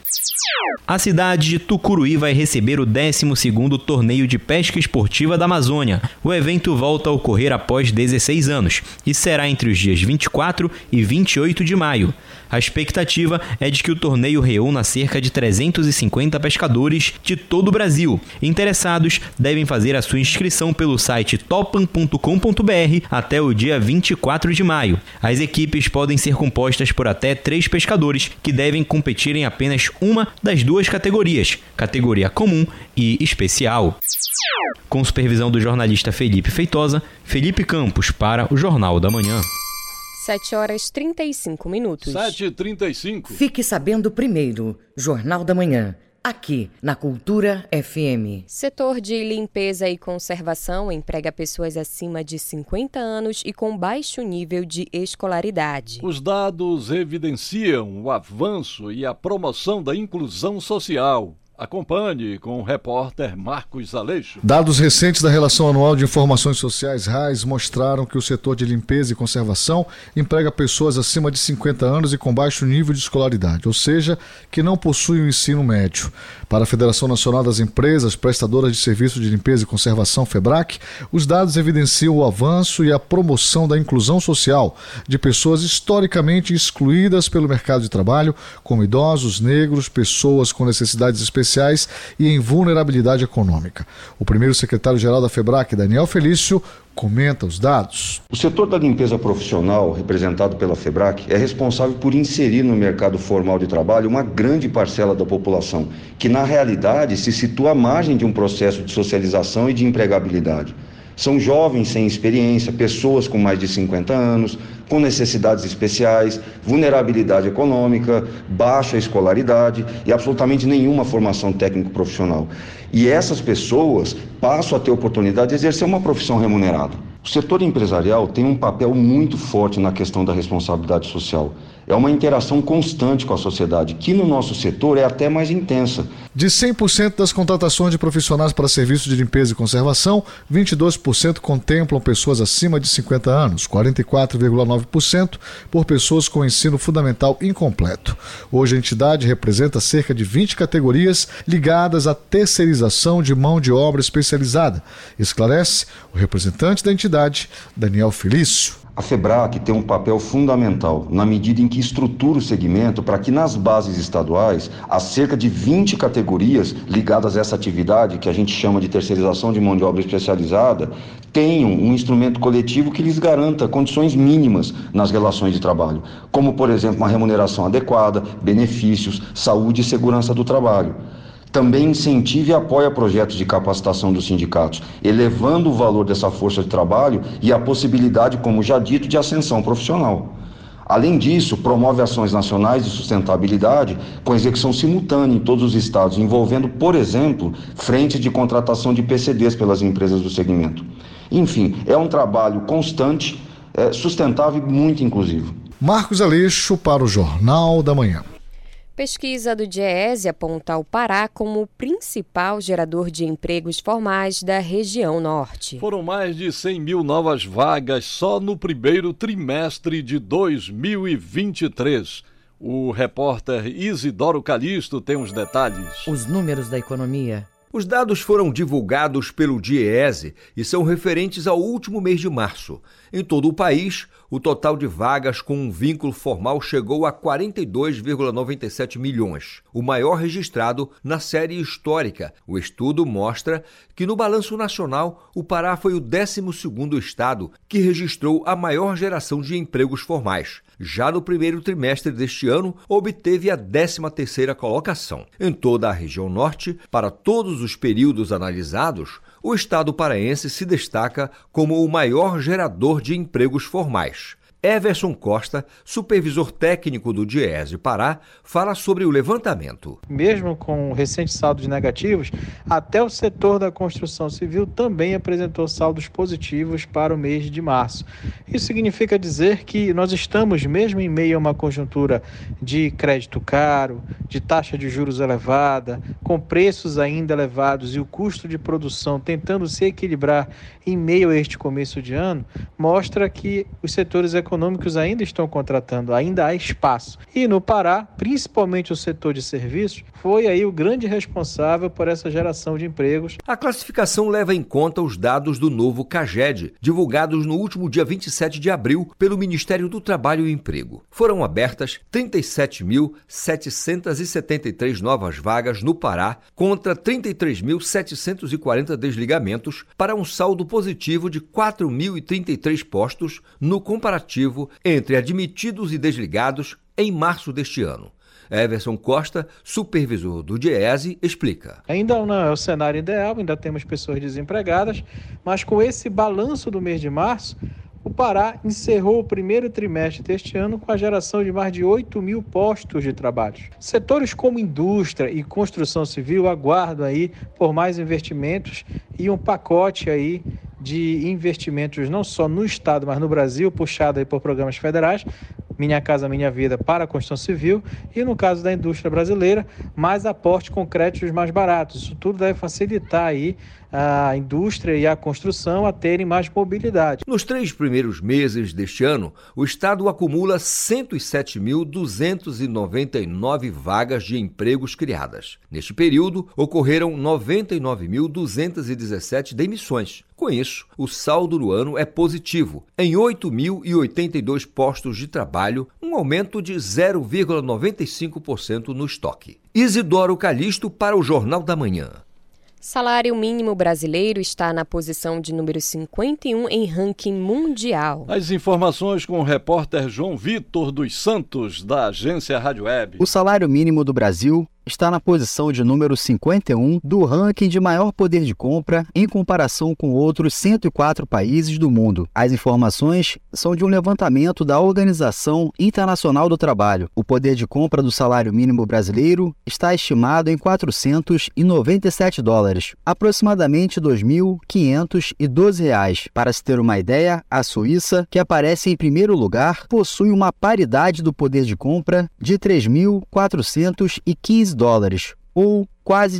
[SPEAKER 35] A cidade de Tucuruí vai receber o 12º torneio de pesca Pesca Esportiva da Amazônia. O evento volta a ocorrer após 16 anos e será entre os dias 24 e 28 de maio. A expectativa é de que o torneio reúna cerca de 350 pescadores de todo o Brasil. Interessados devem fazer a sua inscrição pelo site topan.com.br até o dia 24 de maio. As equipes podem ser compostas por até três pescadores que devem competir em apenas uma das duas categorias, categoria comum e especial. Com supervisão do jornalista Felipe Feitosa, Felipe Campos para o Jornal da Manhã.
[SPEAKER 2] 7 horas 35 minutos.
[SPEAKER 3] 7h35.
[SPEAKER 1] Fique sabendo primeiro, Jornal da Manhã. Aqui, na Cultura FM.
[SPEAKER 2] Setor de limpeza e conservação emprega pessoas acima de 50 anos e com baixo nível de escolaridade.
[SPEAKER 3] Os dados evidenciam o avanço e a promoção da inclusão social. Acompanhe com o repórter Marcos Aleixo.
[SPEAKER 39] Dados recentes da Relação Anual de Informações Sociais RAIS mostraram que o setor de limpeza e conservação emprega pessoas acima de 50 anos e com baixo nível de escolaridade, ou seja, que não possuem o ensino médio. Para a Federação Nacional das Empresas Prestadoras de Serviços de Limpeza e Conservação, FEBRAC, os dados evidenciam o avanço e a promoção da inclusão social de pessoas historicamente excluídas pelo mercado de trabalho, como idosos, negros, pessoas com necessidades especiais e em vulnerabilidade econômica. O primeiro secretário-geral da FEBRAC, Daniel Felício, comenta os dados.
[SPEAKER 40] O setor da limpeza profissional, representado pela FEBRAC, é responsável por inserir no mercado formal de trabalho uma grande parcela da população, que na realidade se situa à margem de um processo de socialização e de empregabilidade. São jovens sem experiência, pessoas com mais de 50 anos, com necessidades especiais, vulnerabilidade econômica, baixa escolaridade e absolutamente nenhuma formação técnico-profissional. E essas pessoas passam a ter oportunidade de exercer uma profissão remunerada. O setor empresarial tem um papel muito forte na questão da responsabilidade social. É uma interação constante com a sociedade, que no nosso setor é até mais intensa.
[SPEAKER 39] De 100% das contratações de profissionais para serviços de limpeza e conservação, 22% contemplam pessoas acima de 50 anos, 44,9% por pessoas com ensino fundamental incompleto. Hoje a entidade representa cerca de 20 categorias ligadas à terceirização de mão de obra especializada, esclarece o representante da entidade, Daniel Felício.
[SPEAKER 40] A FEBRAC tem um papel fundamental na medida em que estrutura o segmento para que nas bases estaduais, há cerca de 20 categorias ligadas a essa atividade, que a gente chama de terceirização de mão de obra especializada, tenham um instrumento coletivo que lhes garanta condições mínimas nas relações de trabalho, como, por exemplo, uma remuneração adequada, benefícios, saúde e segurança do trabalho também incentive e apoia projetos de capacitação dos sindicatos, elevando o valor dessa força de trabalho e a possibilidade, como já dito, de ascensão profissional. Além disso, promove ações nacionais de sustentabilidade com execução simultânea em todos os estados, envolvendo, por exemplo, frentes de contratação de PCDs pelas empresas do segmento. Enfim, é um trabalho constante, é, sustentável e muito inclusivo.
[SPEAKER 39] Marcos Aleixo para o Jornal da Manhã.
[SPEAKER 2] Pesquisa do DIEESE aponta o Pará como o principal gerador de empregos formais da região norte.
[SPEAKER 3] Foram mais de 100 mil novas vagas só no primeiro trimestre de 2023. O repórter Isidoro Calixto tem os detalhes.
[SPEAKER 1] Os números da economia.
[SPEAKER 31] Os dados foram divulgados pelo DIEESE e são referentes ao último mês de março. Em todo o país, o total de vagas com um vínculo formal chegou a 42,97 milhões, o maior registrado na série histórica. O estudo mostra que no balanço nacional, o Pará foi o 12º estado que registrou a maior geração de empregos formais. Já no primeiro trimestre deste ano, obteve a 13ª colocação. Em toda a região norte, para todos os períodos analisados, o estado paraense se destaca como o maior gerador de empregos formais. Everson Costa, supervisor técnico do Diese Pará, fala sobre o levantamento.
[SPEAKER 41] Mesmo com recentes saldos negativos, até o setor da construção civil também apresentou saldos positivos para o mês de março. Isso significa dizer que nós estamos, mesmo em meio a uma conjuntura de crédito caro, de taxa de juros elevada, com preços ainda elevados e o custo de produção tentando se equilibrar em meio a este começo de ano, mostra que os setores econômicos econômicos ainda estão contratando, ainda há espaço. E no Pará, principalmente o setor de serviços, foi aí o grande responsável por essa geração de empregos.
[SPEAKER 31] A classificação leva em conta os dados do novo CAGED, divulgados no último dia 27 de abril pelo Ministério do Trabalho e Emprego. Foram abertas 37.773 novas vagas no Pará contra 33.740 desligamentos para um saldo positivo de 4.033 postos no comparativo entre admitidos e desligados em março deste ano. Everson Costa, supervisor do DIESE, explica.
[SPEAKER 41] Ainda não é o cenário ideal, ainda temos pessoas desempregadas, mas com esse balanço do mês de março, o Pará encerrou o primeiro trimestre deste ano com a geração de mais de 8 mil postos de trabalho. Setores como indústria e construção civil aguardam aí por mais investimentos e um pacote aí de investimentos não só no estado, mas no Brasil, puxado aí por programas federais, minha Casa Minha Vida para a construção civil e, no caso da indústria brasileira, mais aportes concretos mais baratos. Isso tudo deve facilitar aí a indústria e a construção a terem mais mobilidade.
[SPEAKER 31] Nos três primeiros meses deste ano, o Estado acumula 107.299 vagas de empregos criadas. Neste período, ocorreram 99.217 demissões. Com isso, o saldo do ano é positivo, em 8.082 postos de trabalho, um aumento de 0,95% no estoque. Isidoro Calixto para o Jornal da Manhã.
[SPEAKER 2] Salário mínimo brasileiro está na posição de número 51 em ranking mundial.
[SPEAKER 3] As informações com o repórter João Vitor dos Santos, da agência Rádio Web.
[SPEAKER 42] O salário mínimo do Brasil está na posição de número 51 do ranking de maior poder de compra em comparação com outros 104 países do mundo. As informações são de um levantamento da Organização Internacional do Trabalho. O poder de compra do salário mínimo brasileiro está estimado em 497 dólares, aproximadamente 2.512 reais. Para se ter uma ideia, a Suíça, que aparece em primeiro lugar, possui uma paridade do poder de compra de 3.415 dólares, ou quase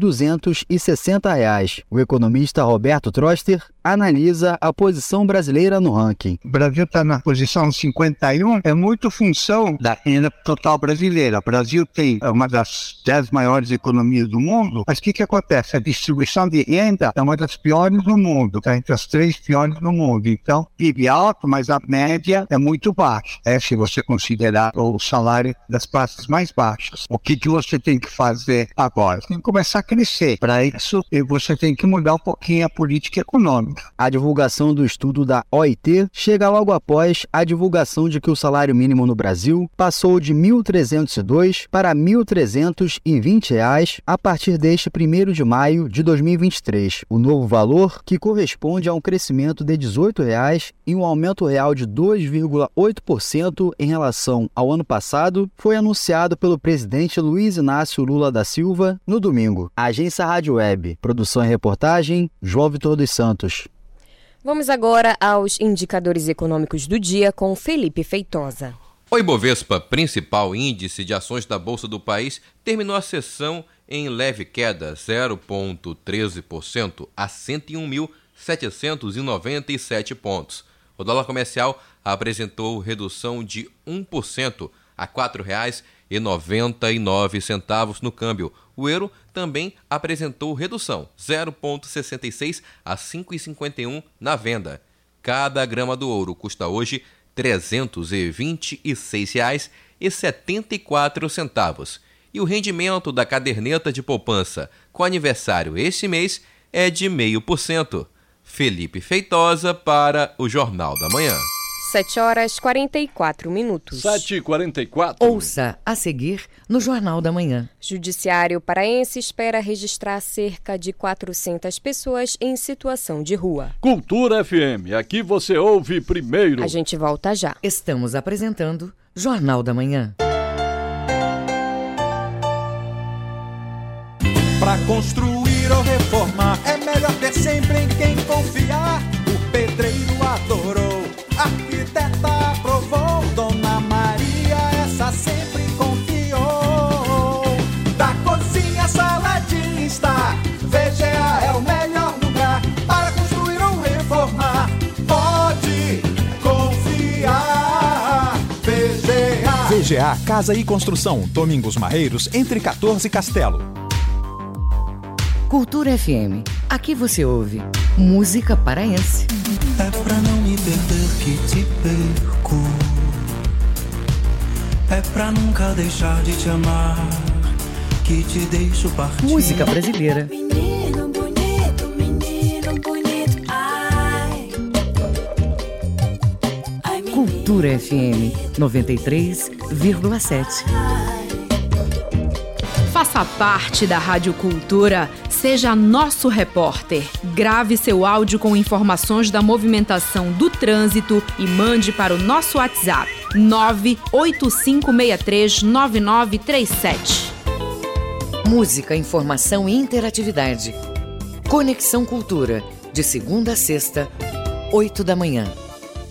[SPEAKER 42] 17.260 reais. O economista Roberto Troster analisa a posição brasileira no ranking.
[SPEAKER 43] O Brasil está na posição 51, é muito função da renda total brasileira. O Brasil tem uma das 10 maiores economias do mundo, mas o que, que acontece? A distribuição de renda é uma das piores do mundo, está entre as três piores do mundo. Então, PIB alto, mas a média é muito baixa, é, se você considerar o salário das classes mais baixas. O que, que você tem que fazer agora? Tem que começar a crescer. Para isso, você tem que mudar um pouquinho a política econômica.
[SPEAKER 42] A divulgação do estudo da OIT chega logo após a divulgação de que o salário mínimo no Brasil passou de R$ 1.302 para 1.320 reais a partir deste 1 de maio de 2023. O novo valor, que corresponde a um crescimento de 18 reais e um aumento real de 2,8% em relação ao ano passado, foi anunciado pelo presidente Luiz Inácio Lula da Silva no domingo. Agência Rádio Web, produção e reportagem, João Vitor dos Santos.
[SPEAKER 2] Vamos agora aos indicadores econômicos do dia com Felipe Feitosa.
[SPEAKER 4] O Ibovespa, principal índice de ações da Bolsa do país, terminou a sessão em leve queda, 0,13% a 101.797 pontos. O dólar comercial apresentou redução de 1% a R$ 4,99 no câmbio. O euro também apresentou redução, 0,66 a 5,51 na venda. Cada grama do ouro custa hoje R$ 326,74. E o rendimento da caderneta de poupança com aniversário este mês é de 0,5%. Felipe Feitosa para o Jornal da Manhã.
[SPEAKER 2] 7 horas 44 minutos.
[SPEAKER 3] 7 e 44
[SPEAKER 1] Ouça a seguir no Jornal da Manhã.
[SPEAKER 2] Judiciário paraense espera registrar cerca de 400 pessoas em situação de rua.
[SPEAKER 3] Cultura FM, aqui você ouve primeiro.
[SPEAKER 2] A gente volta já.
[SPEAKER 1] Estamos apresentando Jornal da Manhã.
[SPEAKER 44] Para construir ou reformar é melhor ter sempre em quem confiar arquiteta aprovou, Dona Maria essa sempre confiou. Da cozinha, sala de estar, VGA é o melhor lugar para construir ou reformar. Pode confiar, VGA. VGA Casa e Construção, Domingos Marreiros, entre 14 e Castelo.
[SPEAKER 1] Cultura FM. Aqui você ouve música paraense.
[SPEAKER 45] É me perder que te perco. É pra nunca deixar de te amar que te deixo partir.
[SPEAKER 1] Música brasileira.
[SPEAKER 46] Menino bonito, menino bonito, ai. Ai, menino.
[SPEAKER 1] Cultura FM 93,7.
[SPEAKER 47] Faça parte da Rádio Cultura. Seja nosso repórter. Grave seu áudio com informações da movimentação do trânsito e mande para o nosso WhatsApp 985639937.
[SPEAKER 1] Música, informação e interatividade. Conexão Cultura, de segunda a sexta, 8 da manhã.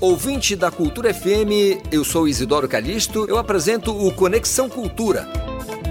[SPEAKER 31] Ouvinte da Cultura FM, eu sou Isidoro Calixto, eu apresento o Conexão Cultura.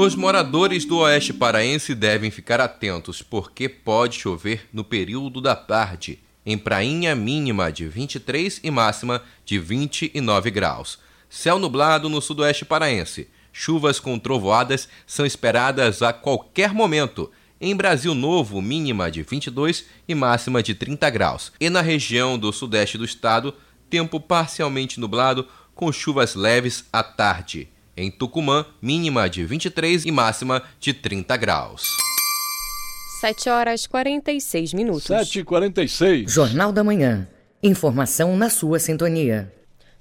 [SPEAKER 4] Os moradores do Oeste Paraense devem ficar atentos, porque pode chover no período da tarde, em prainha mínima de 23 e máxima de 29 graus. Céu nublado no Sudoeste Paraense. Chuvas com trovoadas são esperadas a qualquer momento. Em Brasil Novo, mínima de 22 e máxima de 30 graus. E na região do sudeste do estado, tempo parcialmente nublado com chuvas leves à tarde. Em Tucumã, mínima de 23 e máxima de 30 graus.
[SPEAKER 2] 7 horas 46 minutos.
[SPEAKER 3] 7h46.
[SPEAKER 1] Jornal da Manhã. Informação na sua sintonia.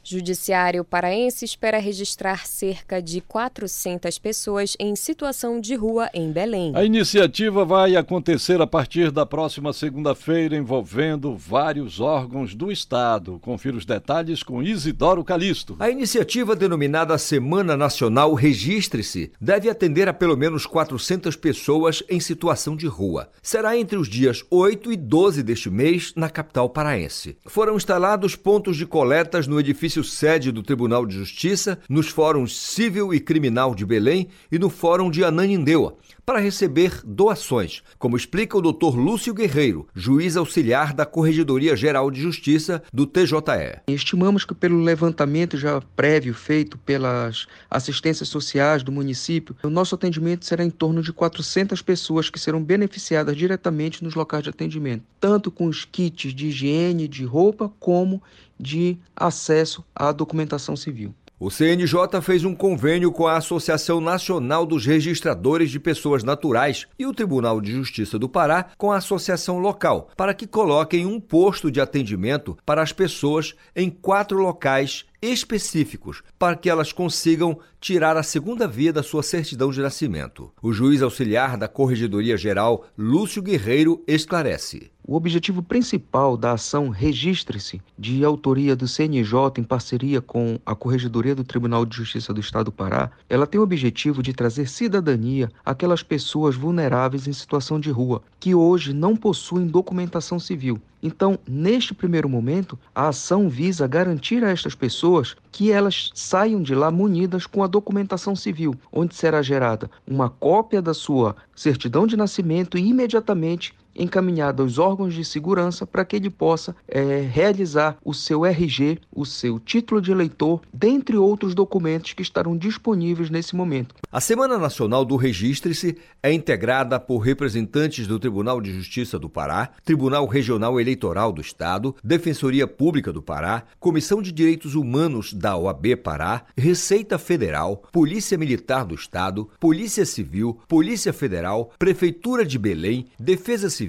[SPEAKER 2] Judiciário paraense espera registrar cerca de 400 pessoas em situação de rua em Belém.
[SPEAKER 3] A iniciativa vai acontecer a partir da próxima segunda-feira, envolvendo vários órgãos do Estado. Confira os detalhes com Isidoro Calixto.
[SPEAKER 31] A iniciativa denominada Semana Nacional Registre-se deve atender a pelo menos 400 pessoas em situação de rua. Será entre os dias 8 e 12 deste mês na capital paraense. Foram instalados pontos de coletas no edifício sede do Tribunal de Justiça, nos fóruns Civil e Criminal de Belém e no Fórum de Ananindeua, para receber doações, como explica o Dr. Lúcio Guerreiro, juiz auxiliar da Corregedoria Geral de Justiça do TJE.
[SPEAKER 48] Estimamos que pelo levantamento já prévio feito pelas assistências sociais do município, o nosso atendimento será em torno de 400 pessoas que serão beneficiadas diretamente nos locais de atendimento, tanto com os kits de higiene, de roupa, como de acesso à documentação civil.
[SPEAKER 31] O CNJ fez um convênio com a Associação Nacional dos Registradores de Pessoas Naturais e o Tribunal de Justiça do Pará com a Associação Local, para que coloquem um posto de atendimento para as pessoas em quatro locais específicos para que elas consigam tirar a segunda via da sua certidão de nascimento. O juiz auxiliar da Corregedoria Geral, Lúcio Guerreiro, esclarece.
[SPEAKER 48] O objetivo principal da ação Registre-se, de autoria do CNJ em parceria com a Corregedoria do Tribunal de Justiça do Estado do Pará, ela tem o objetivo de trazer cidadania àquelas pessoas vulneráveis em situação de rua, que hoje não possuem documentação civil. Então, neste primeiro momento, a ação visa garantir a estas pessoas que elas saiam de lá munidas com a documentação civil, onde será gerada uma cópia da sua certidão de nascimento e imediatamente encaminhada aos órgãos de segurança para que ele possa é, realizar o seu RG, o seu título de eleitor, dentre outros documentos que estarão disponíveis nesse momento.
[SPEAKER 31] A Semana Nacional do Registre-se é integrada por representantes do Tribunal de Justiça do Pará, Tribunal Regional Eleitoral do Estado, Defensoria Pública do Pará, Comissão de Direitos Humanos da OAB Pará, Receita Federal, Polícia Militar do Estado, Polícia Civil, Polícia Federal, Prefeitura de Belém, Defesa Civil,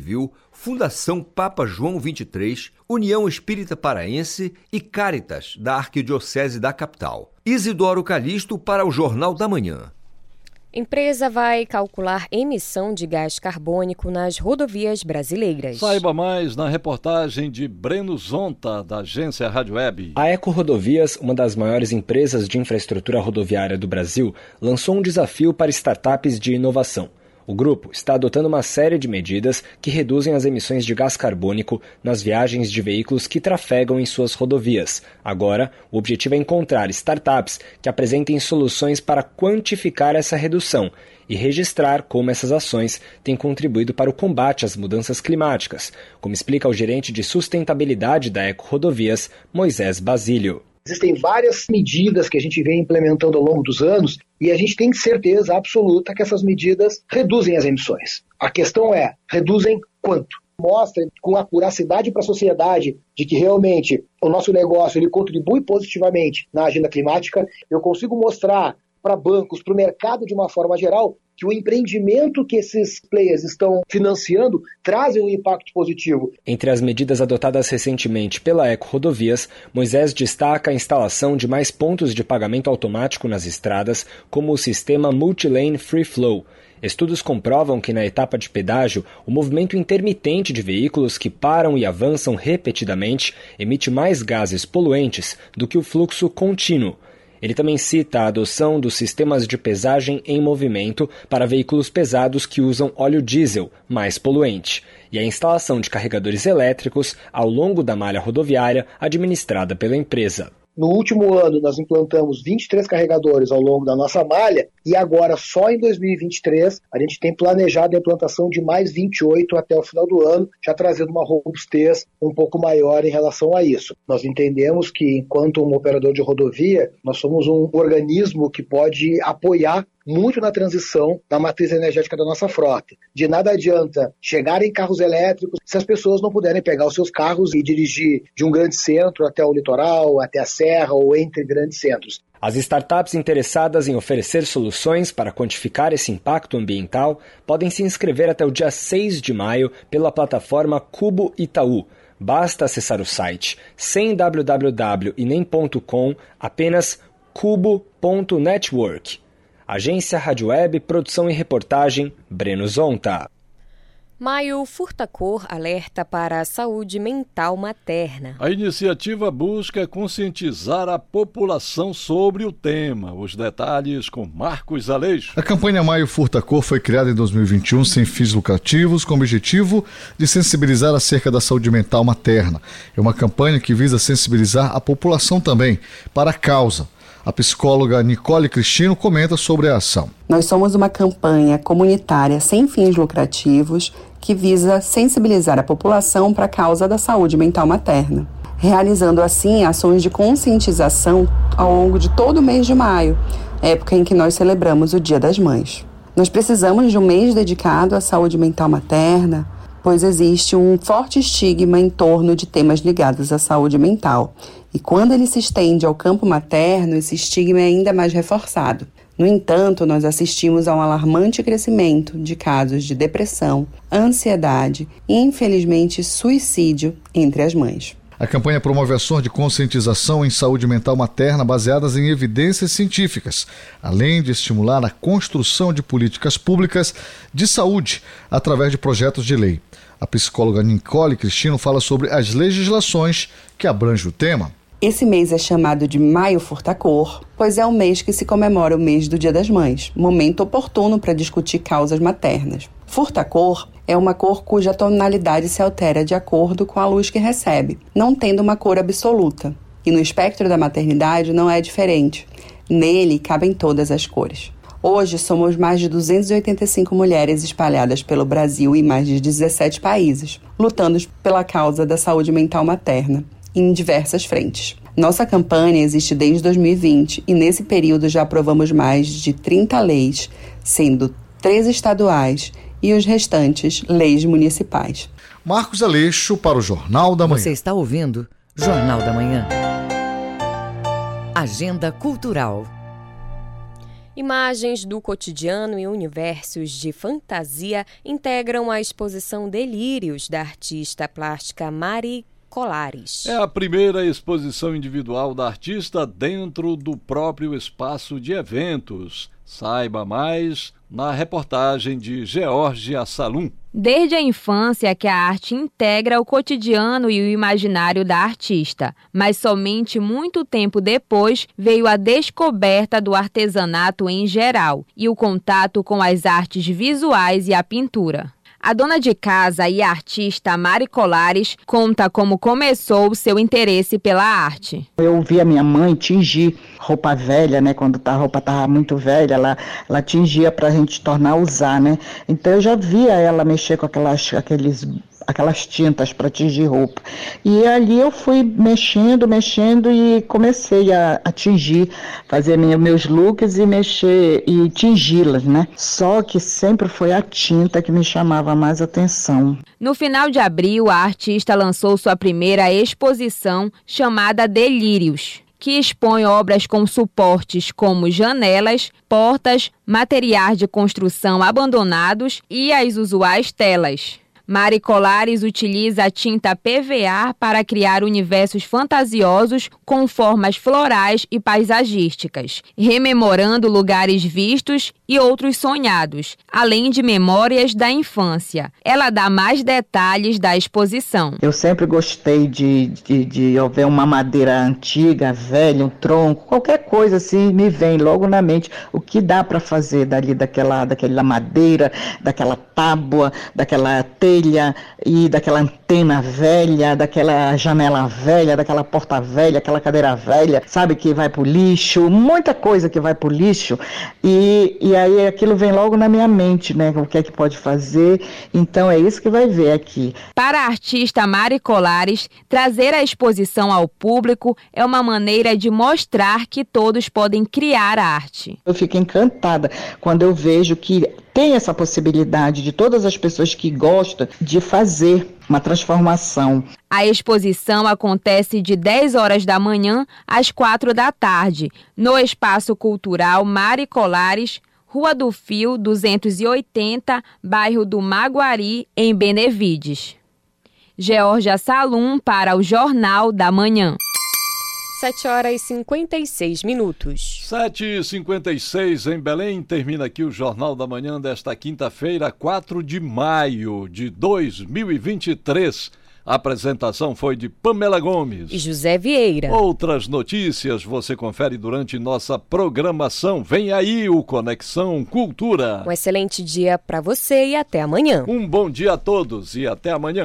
[SPEAKER 31] Fundação Papa João 23, União Espírita Paraense e Caritas da Arquidiocese da Capital. Isidoro Calixto para o Jornal da Manhã.
[SPEAKER 2] Empresa vai calcular emissão de gás carbônico nas rodovias brasileiras.
[SPEAKER 3] Saiba mais na reportagem de Breno Zonta, da agência Rádio Web.
[SPEAKER 49] A Eco Rodovias, uma das maiores empresas de infraestrutura rodoviária do Brasil, lançou um desafio para startups de inovação. O grupo está adotando uma série de medidas que reduzem as emissões de gás carbônico nas viagens de veículos que trafegam em suas rodovias. Agora, o objetivo é encontrar startups que apresentem soluções para quantificar essa redução e registrar como essas ações têm contribuído para o combate às mudanças climáticas, como explica o gerente de sustentabilidade da Eco Rodovias, Moisés Basílio.
[SPEAKER 50] Existem várias medidas que a gente vem implementando ao longo dos anos e a gente tem certeza absoluta que essas medidas reduzem as emissões. A questão é, reduzem quanto? Mostra com acuracidade para a sociedade de que realmente o nosso negócio ele contribui positivamente na agenda climática. Eu consigo mostrar para bancos, para o mercado de uma forma geral, que o empreendimento que esses players estão financiando trazem um impacto positivo.
[SPEAKER 49] Entre as medidas adotadas recentemente pela Eco Rodovias, Moisés destaca a instalação de mais pontos de pagamento automático nas estradas, como o sistema Multilane Free Flow. Estudos comprovam que na etapa de pedágio, o movimento intermitente de veículos que param e avançam repetidamente emite mais gases poluentes do que o fluxo contínuo. Ele também cita a adoção dos sistemas de pesagem em movimento para veículos pesados que usam óleo diesel, mais poluente, e a instalação de carregadores elétricos ao longo da malha rodoviária administrada pela empresa.
[SPEAKER 50] No último ano, nós implantamos 23 carregadores ao longo da nossa malha e agora, só em 2023, a gente tem planejado a implantação de mais 28 até o final do ano, já trazendo uma robustez um pouco maior em relação a isso. Nós entendemos que, enquanto um operador de rodovia, nós somos um organismo que pode apoiar muito na transição da matriz energética da nossa frota. De nada adianta chegar em carros elétricos se as pessoas não puderem pegar os seus carros e dirigir de um grande centro até o litoral, até a serra ou entre grandes centros.
[SPEAKER 49] As startups interessadas em oferecer soluções para quantificar esse impacto ambiental podem se inscrever até o dia 6 de maio pela plataforma Cubo Itaú. Basta acessar o site sem www e apenas cubo.network. Agência Rádio Web, produção e reportagem, Breno Zonta.
[SPEAKER 2] Maio Furtacor alerta para a saúde mental materna.
[SPEAKER 3] A iniciativa busca conscientizar a população sobre o tema. Os detalhes com Marcos Aleixo.
[SPEAKER 39] A campanha Maio Furtacor foi criada em 2021 sem fins lucrativos, com o objetivo de sensibilizar acerca da saúde mental materna. É uma campanha que visa sensibilizar a população também para a causa a psicóloga Nicole Cristino comenta sobre a ação.
[SPEAKER 51] Nós somos uma campanha comunitária sem fins lucrativos que visa sensibilizar a população para a causa da saúde mental materna, realizando assim ações de conscientização ao longo de todo o mês de maio, época em que nós celebramos o Dia das Mães. Nós precisamos de um mês dedicado à saúde mental materna, pois existe um forte estigma em torno de temas ligados à saúde mental e quando ele se estende ao campo materno, esse estigma é ainda mais reforçado. No entanto, nós assistimos a um alarmante crescimento de casos de depressão, ansiedade e, infelizmente, suicídio entre as mães.
[SPEAKER 39] A campanha promove ações de conscientização em saúde mental materna baseadas em evidências científicas, além de estimular a construção de políticas públicas de saúde através de projetos de lei. A psicóloga Nicole Cristino fala sobre as legislações que abrangem o tema.
[SPEAKER 51] Esse mês é chamado de Maio Furtacor, pois é o mês que se comemora o mês do Dia das Mães, momento oportuno para discutir causas maternas. Furtacor é uma cor cuja tonalidade se altera de acordo com a luz que recebe, não tendo uma cor absoluta. E no espectro da maternidade não é diferente. Nele cabem todas as cores. Hoje somos mais de 285 mulheres espalhadas pelo Brasil e mais de 17 países, lutando pela causa da saúde mental materna em diversas frentes. Nossa campanha existe desde 2020 e nesse período já aprovamos mais de 30 leis, sendo três estaduais e os restantes leis municipais.
[SPEAKER 39] Marcos Aleixo para o Jornal da Manhã.
[SPEAKER 1] Você está ouvindo Jornal da Manhã. Agenda Cultural.
[SPEAKER 2] Imagens do cotidiano e universos de fantasia integram a exposição Delírios da artista plástica Mari Colares.
[SPEAKER 3] É a primeira exposição individual da artista dentro do próprio espaço de eventos. Saiba mais na reportagem de Georgia Salum.
[SPEAKER 47] Desde a infância que a arte integra o cotidiano e o imaginário da artista, mas somente muito tempo depois veio a descoberta do artesanato em geral e o contato com as artes visuais e a pintura. A dona de casa e artista Mari Colares conta como começou o seu interesse pela arte.
[SPEAKER 52] Eu vi a minha mãe tingir roupa velha, né? Quando a roupa estava muito velha, ela, ela tingia para a gente tornar a usar, né? Então eu já via ela mexer com aquelas, aqueles aquelas tintas para tingir roupa. E ali eu fui mexendo, mexendo e comecei a, a tingir, fazer meus looks e mexer e tingi-las, né? Só que sempre foi a tinta que me chamava mais atenção.
[SPEAKER 47] No final de abril, a artista lançou sua primeira exposição chamada Delírios que expõe obras com suportes como janelas, portas, materiais de construção abandonados e as usuais telas. Mari Colares utiliza a tinta PVA para criar universos fantasiosos com formas florais e paisagísticas, rememorando lugares vistos e outros sonhados, além de memórias da infância. Ela dá mais detalhes da exposição.
[SPEAKER 52] Eu sempre gostei de, de, de ver uma madeira antiga, velha, um tronco, qualquer coisa assim me vem logo na mente o que dá para fazer dali daquela, daquela madeira, daquela tábua, daquela telha e daquela antena velha, daquela janela velha, daquela porta velha, aquela cadeira velha, sabe, que vai pro lixo, muita coisa que vai pro lixo. E, e aí aquilo vem logo na minha mente, né? O que é que pode fazer. Então é isso que vai ver aqui.
[SPEAKER 47] Para a artista Mari Colares, trazer a exposição ao público é uma maneira de mostrar que todos podem criar arte.
[SPEAKER 52] Eu fico encantada quando eu vejo que tem essa possibilidade de todas as pessoas que gostam de fazer uma transformação.
[SPEAKER 47] A exposição acontece de 10 horas da manhã às 4 da tarde, no Espaço Cultural Mari Colares, Rua do Fio 280, bairro do Maguari, em Benevides. Georgia Salum para o Jornal da Manhã.
[SPEAKER 2] 7 horas e 56 minutos.
[SPEAKER 3] 7 e 56 em Belém. Termina aqui o Jornal da Manhã desta quinta-feira, 4 de maio de 2023. A apresentação foi de Pamela Gomes
[SPEAKER 2] e José Vieira.
[SPEAKER 3] Outras notícias você confere durante nossa programação. Vem aí o Conexão Cultura.
[SPEAKER 2] Um excelente dia para você e até amanhã.
[SPEAKER 3] Um bom dia a todos e até amanhã.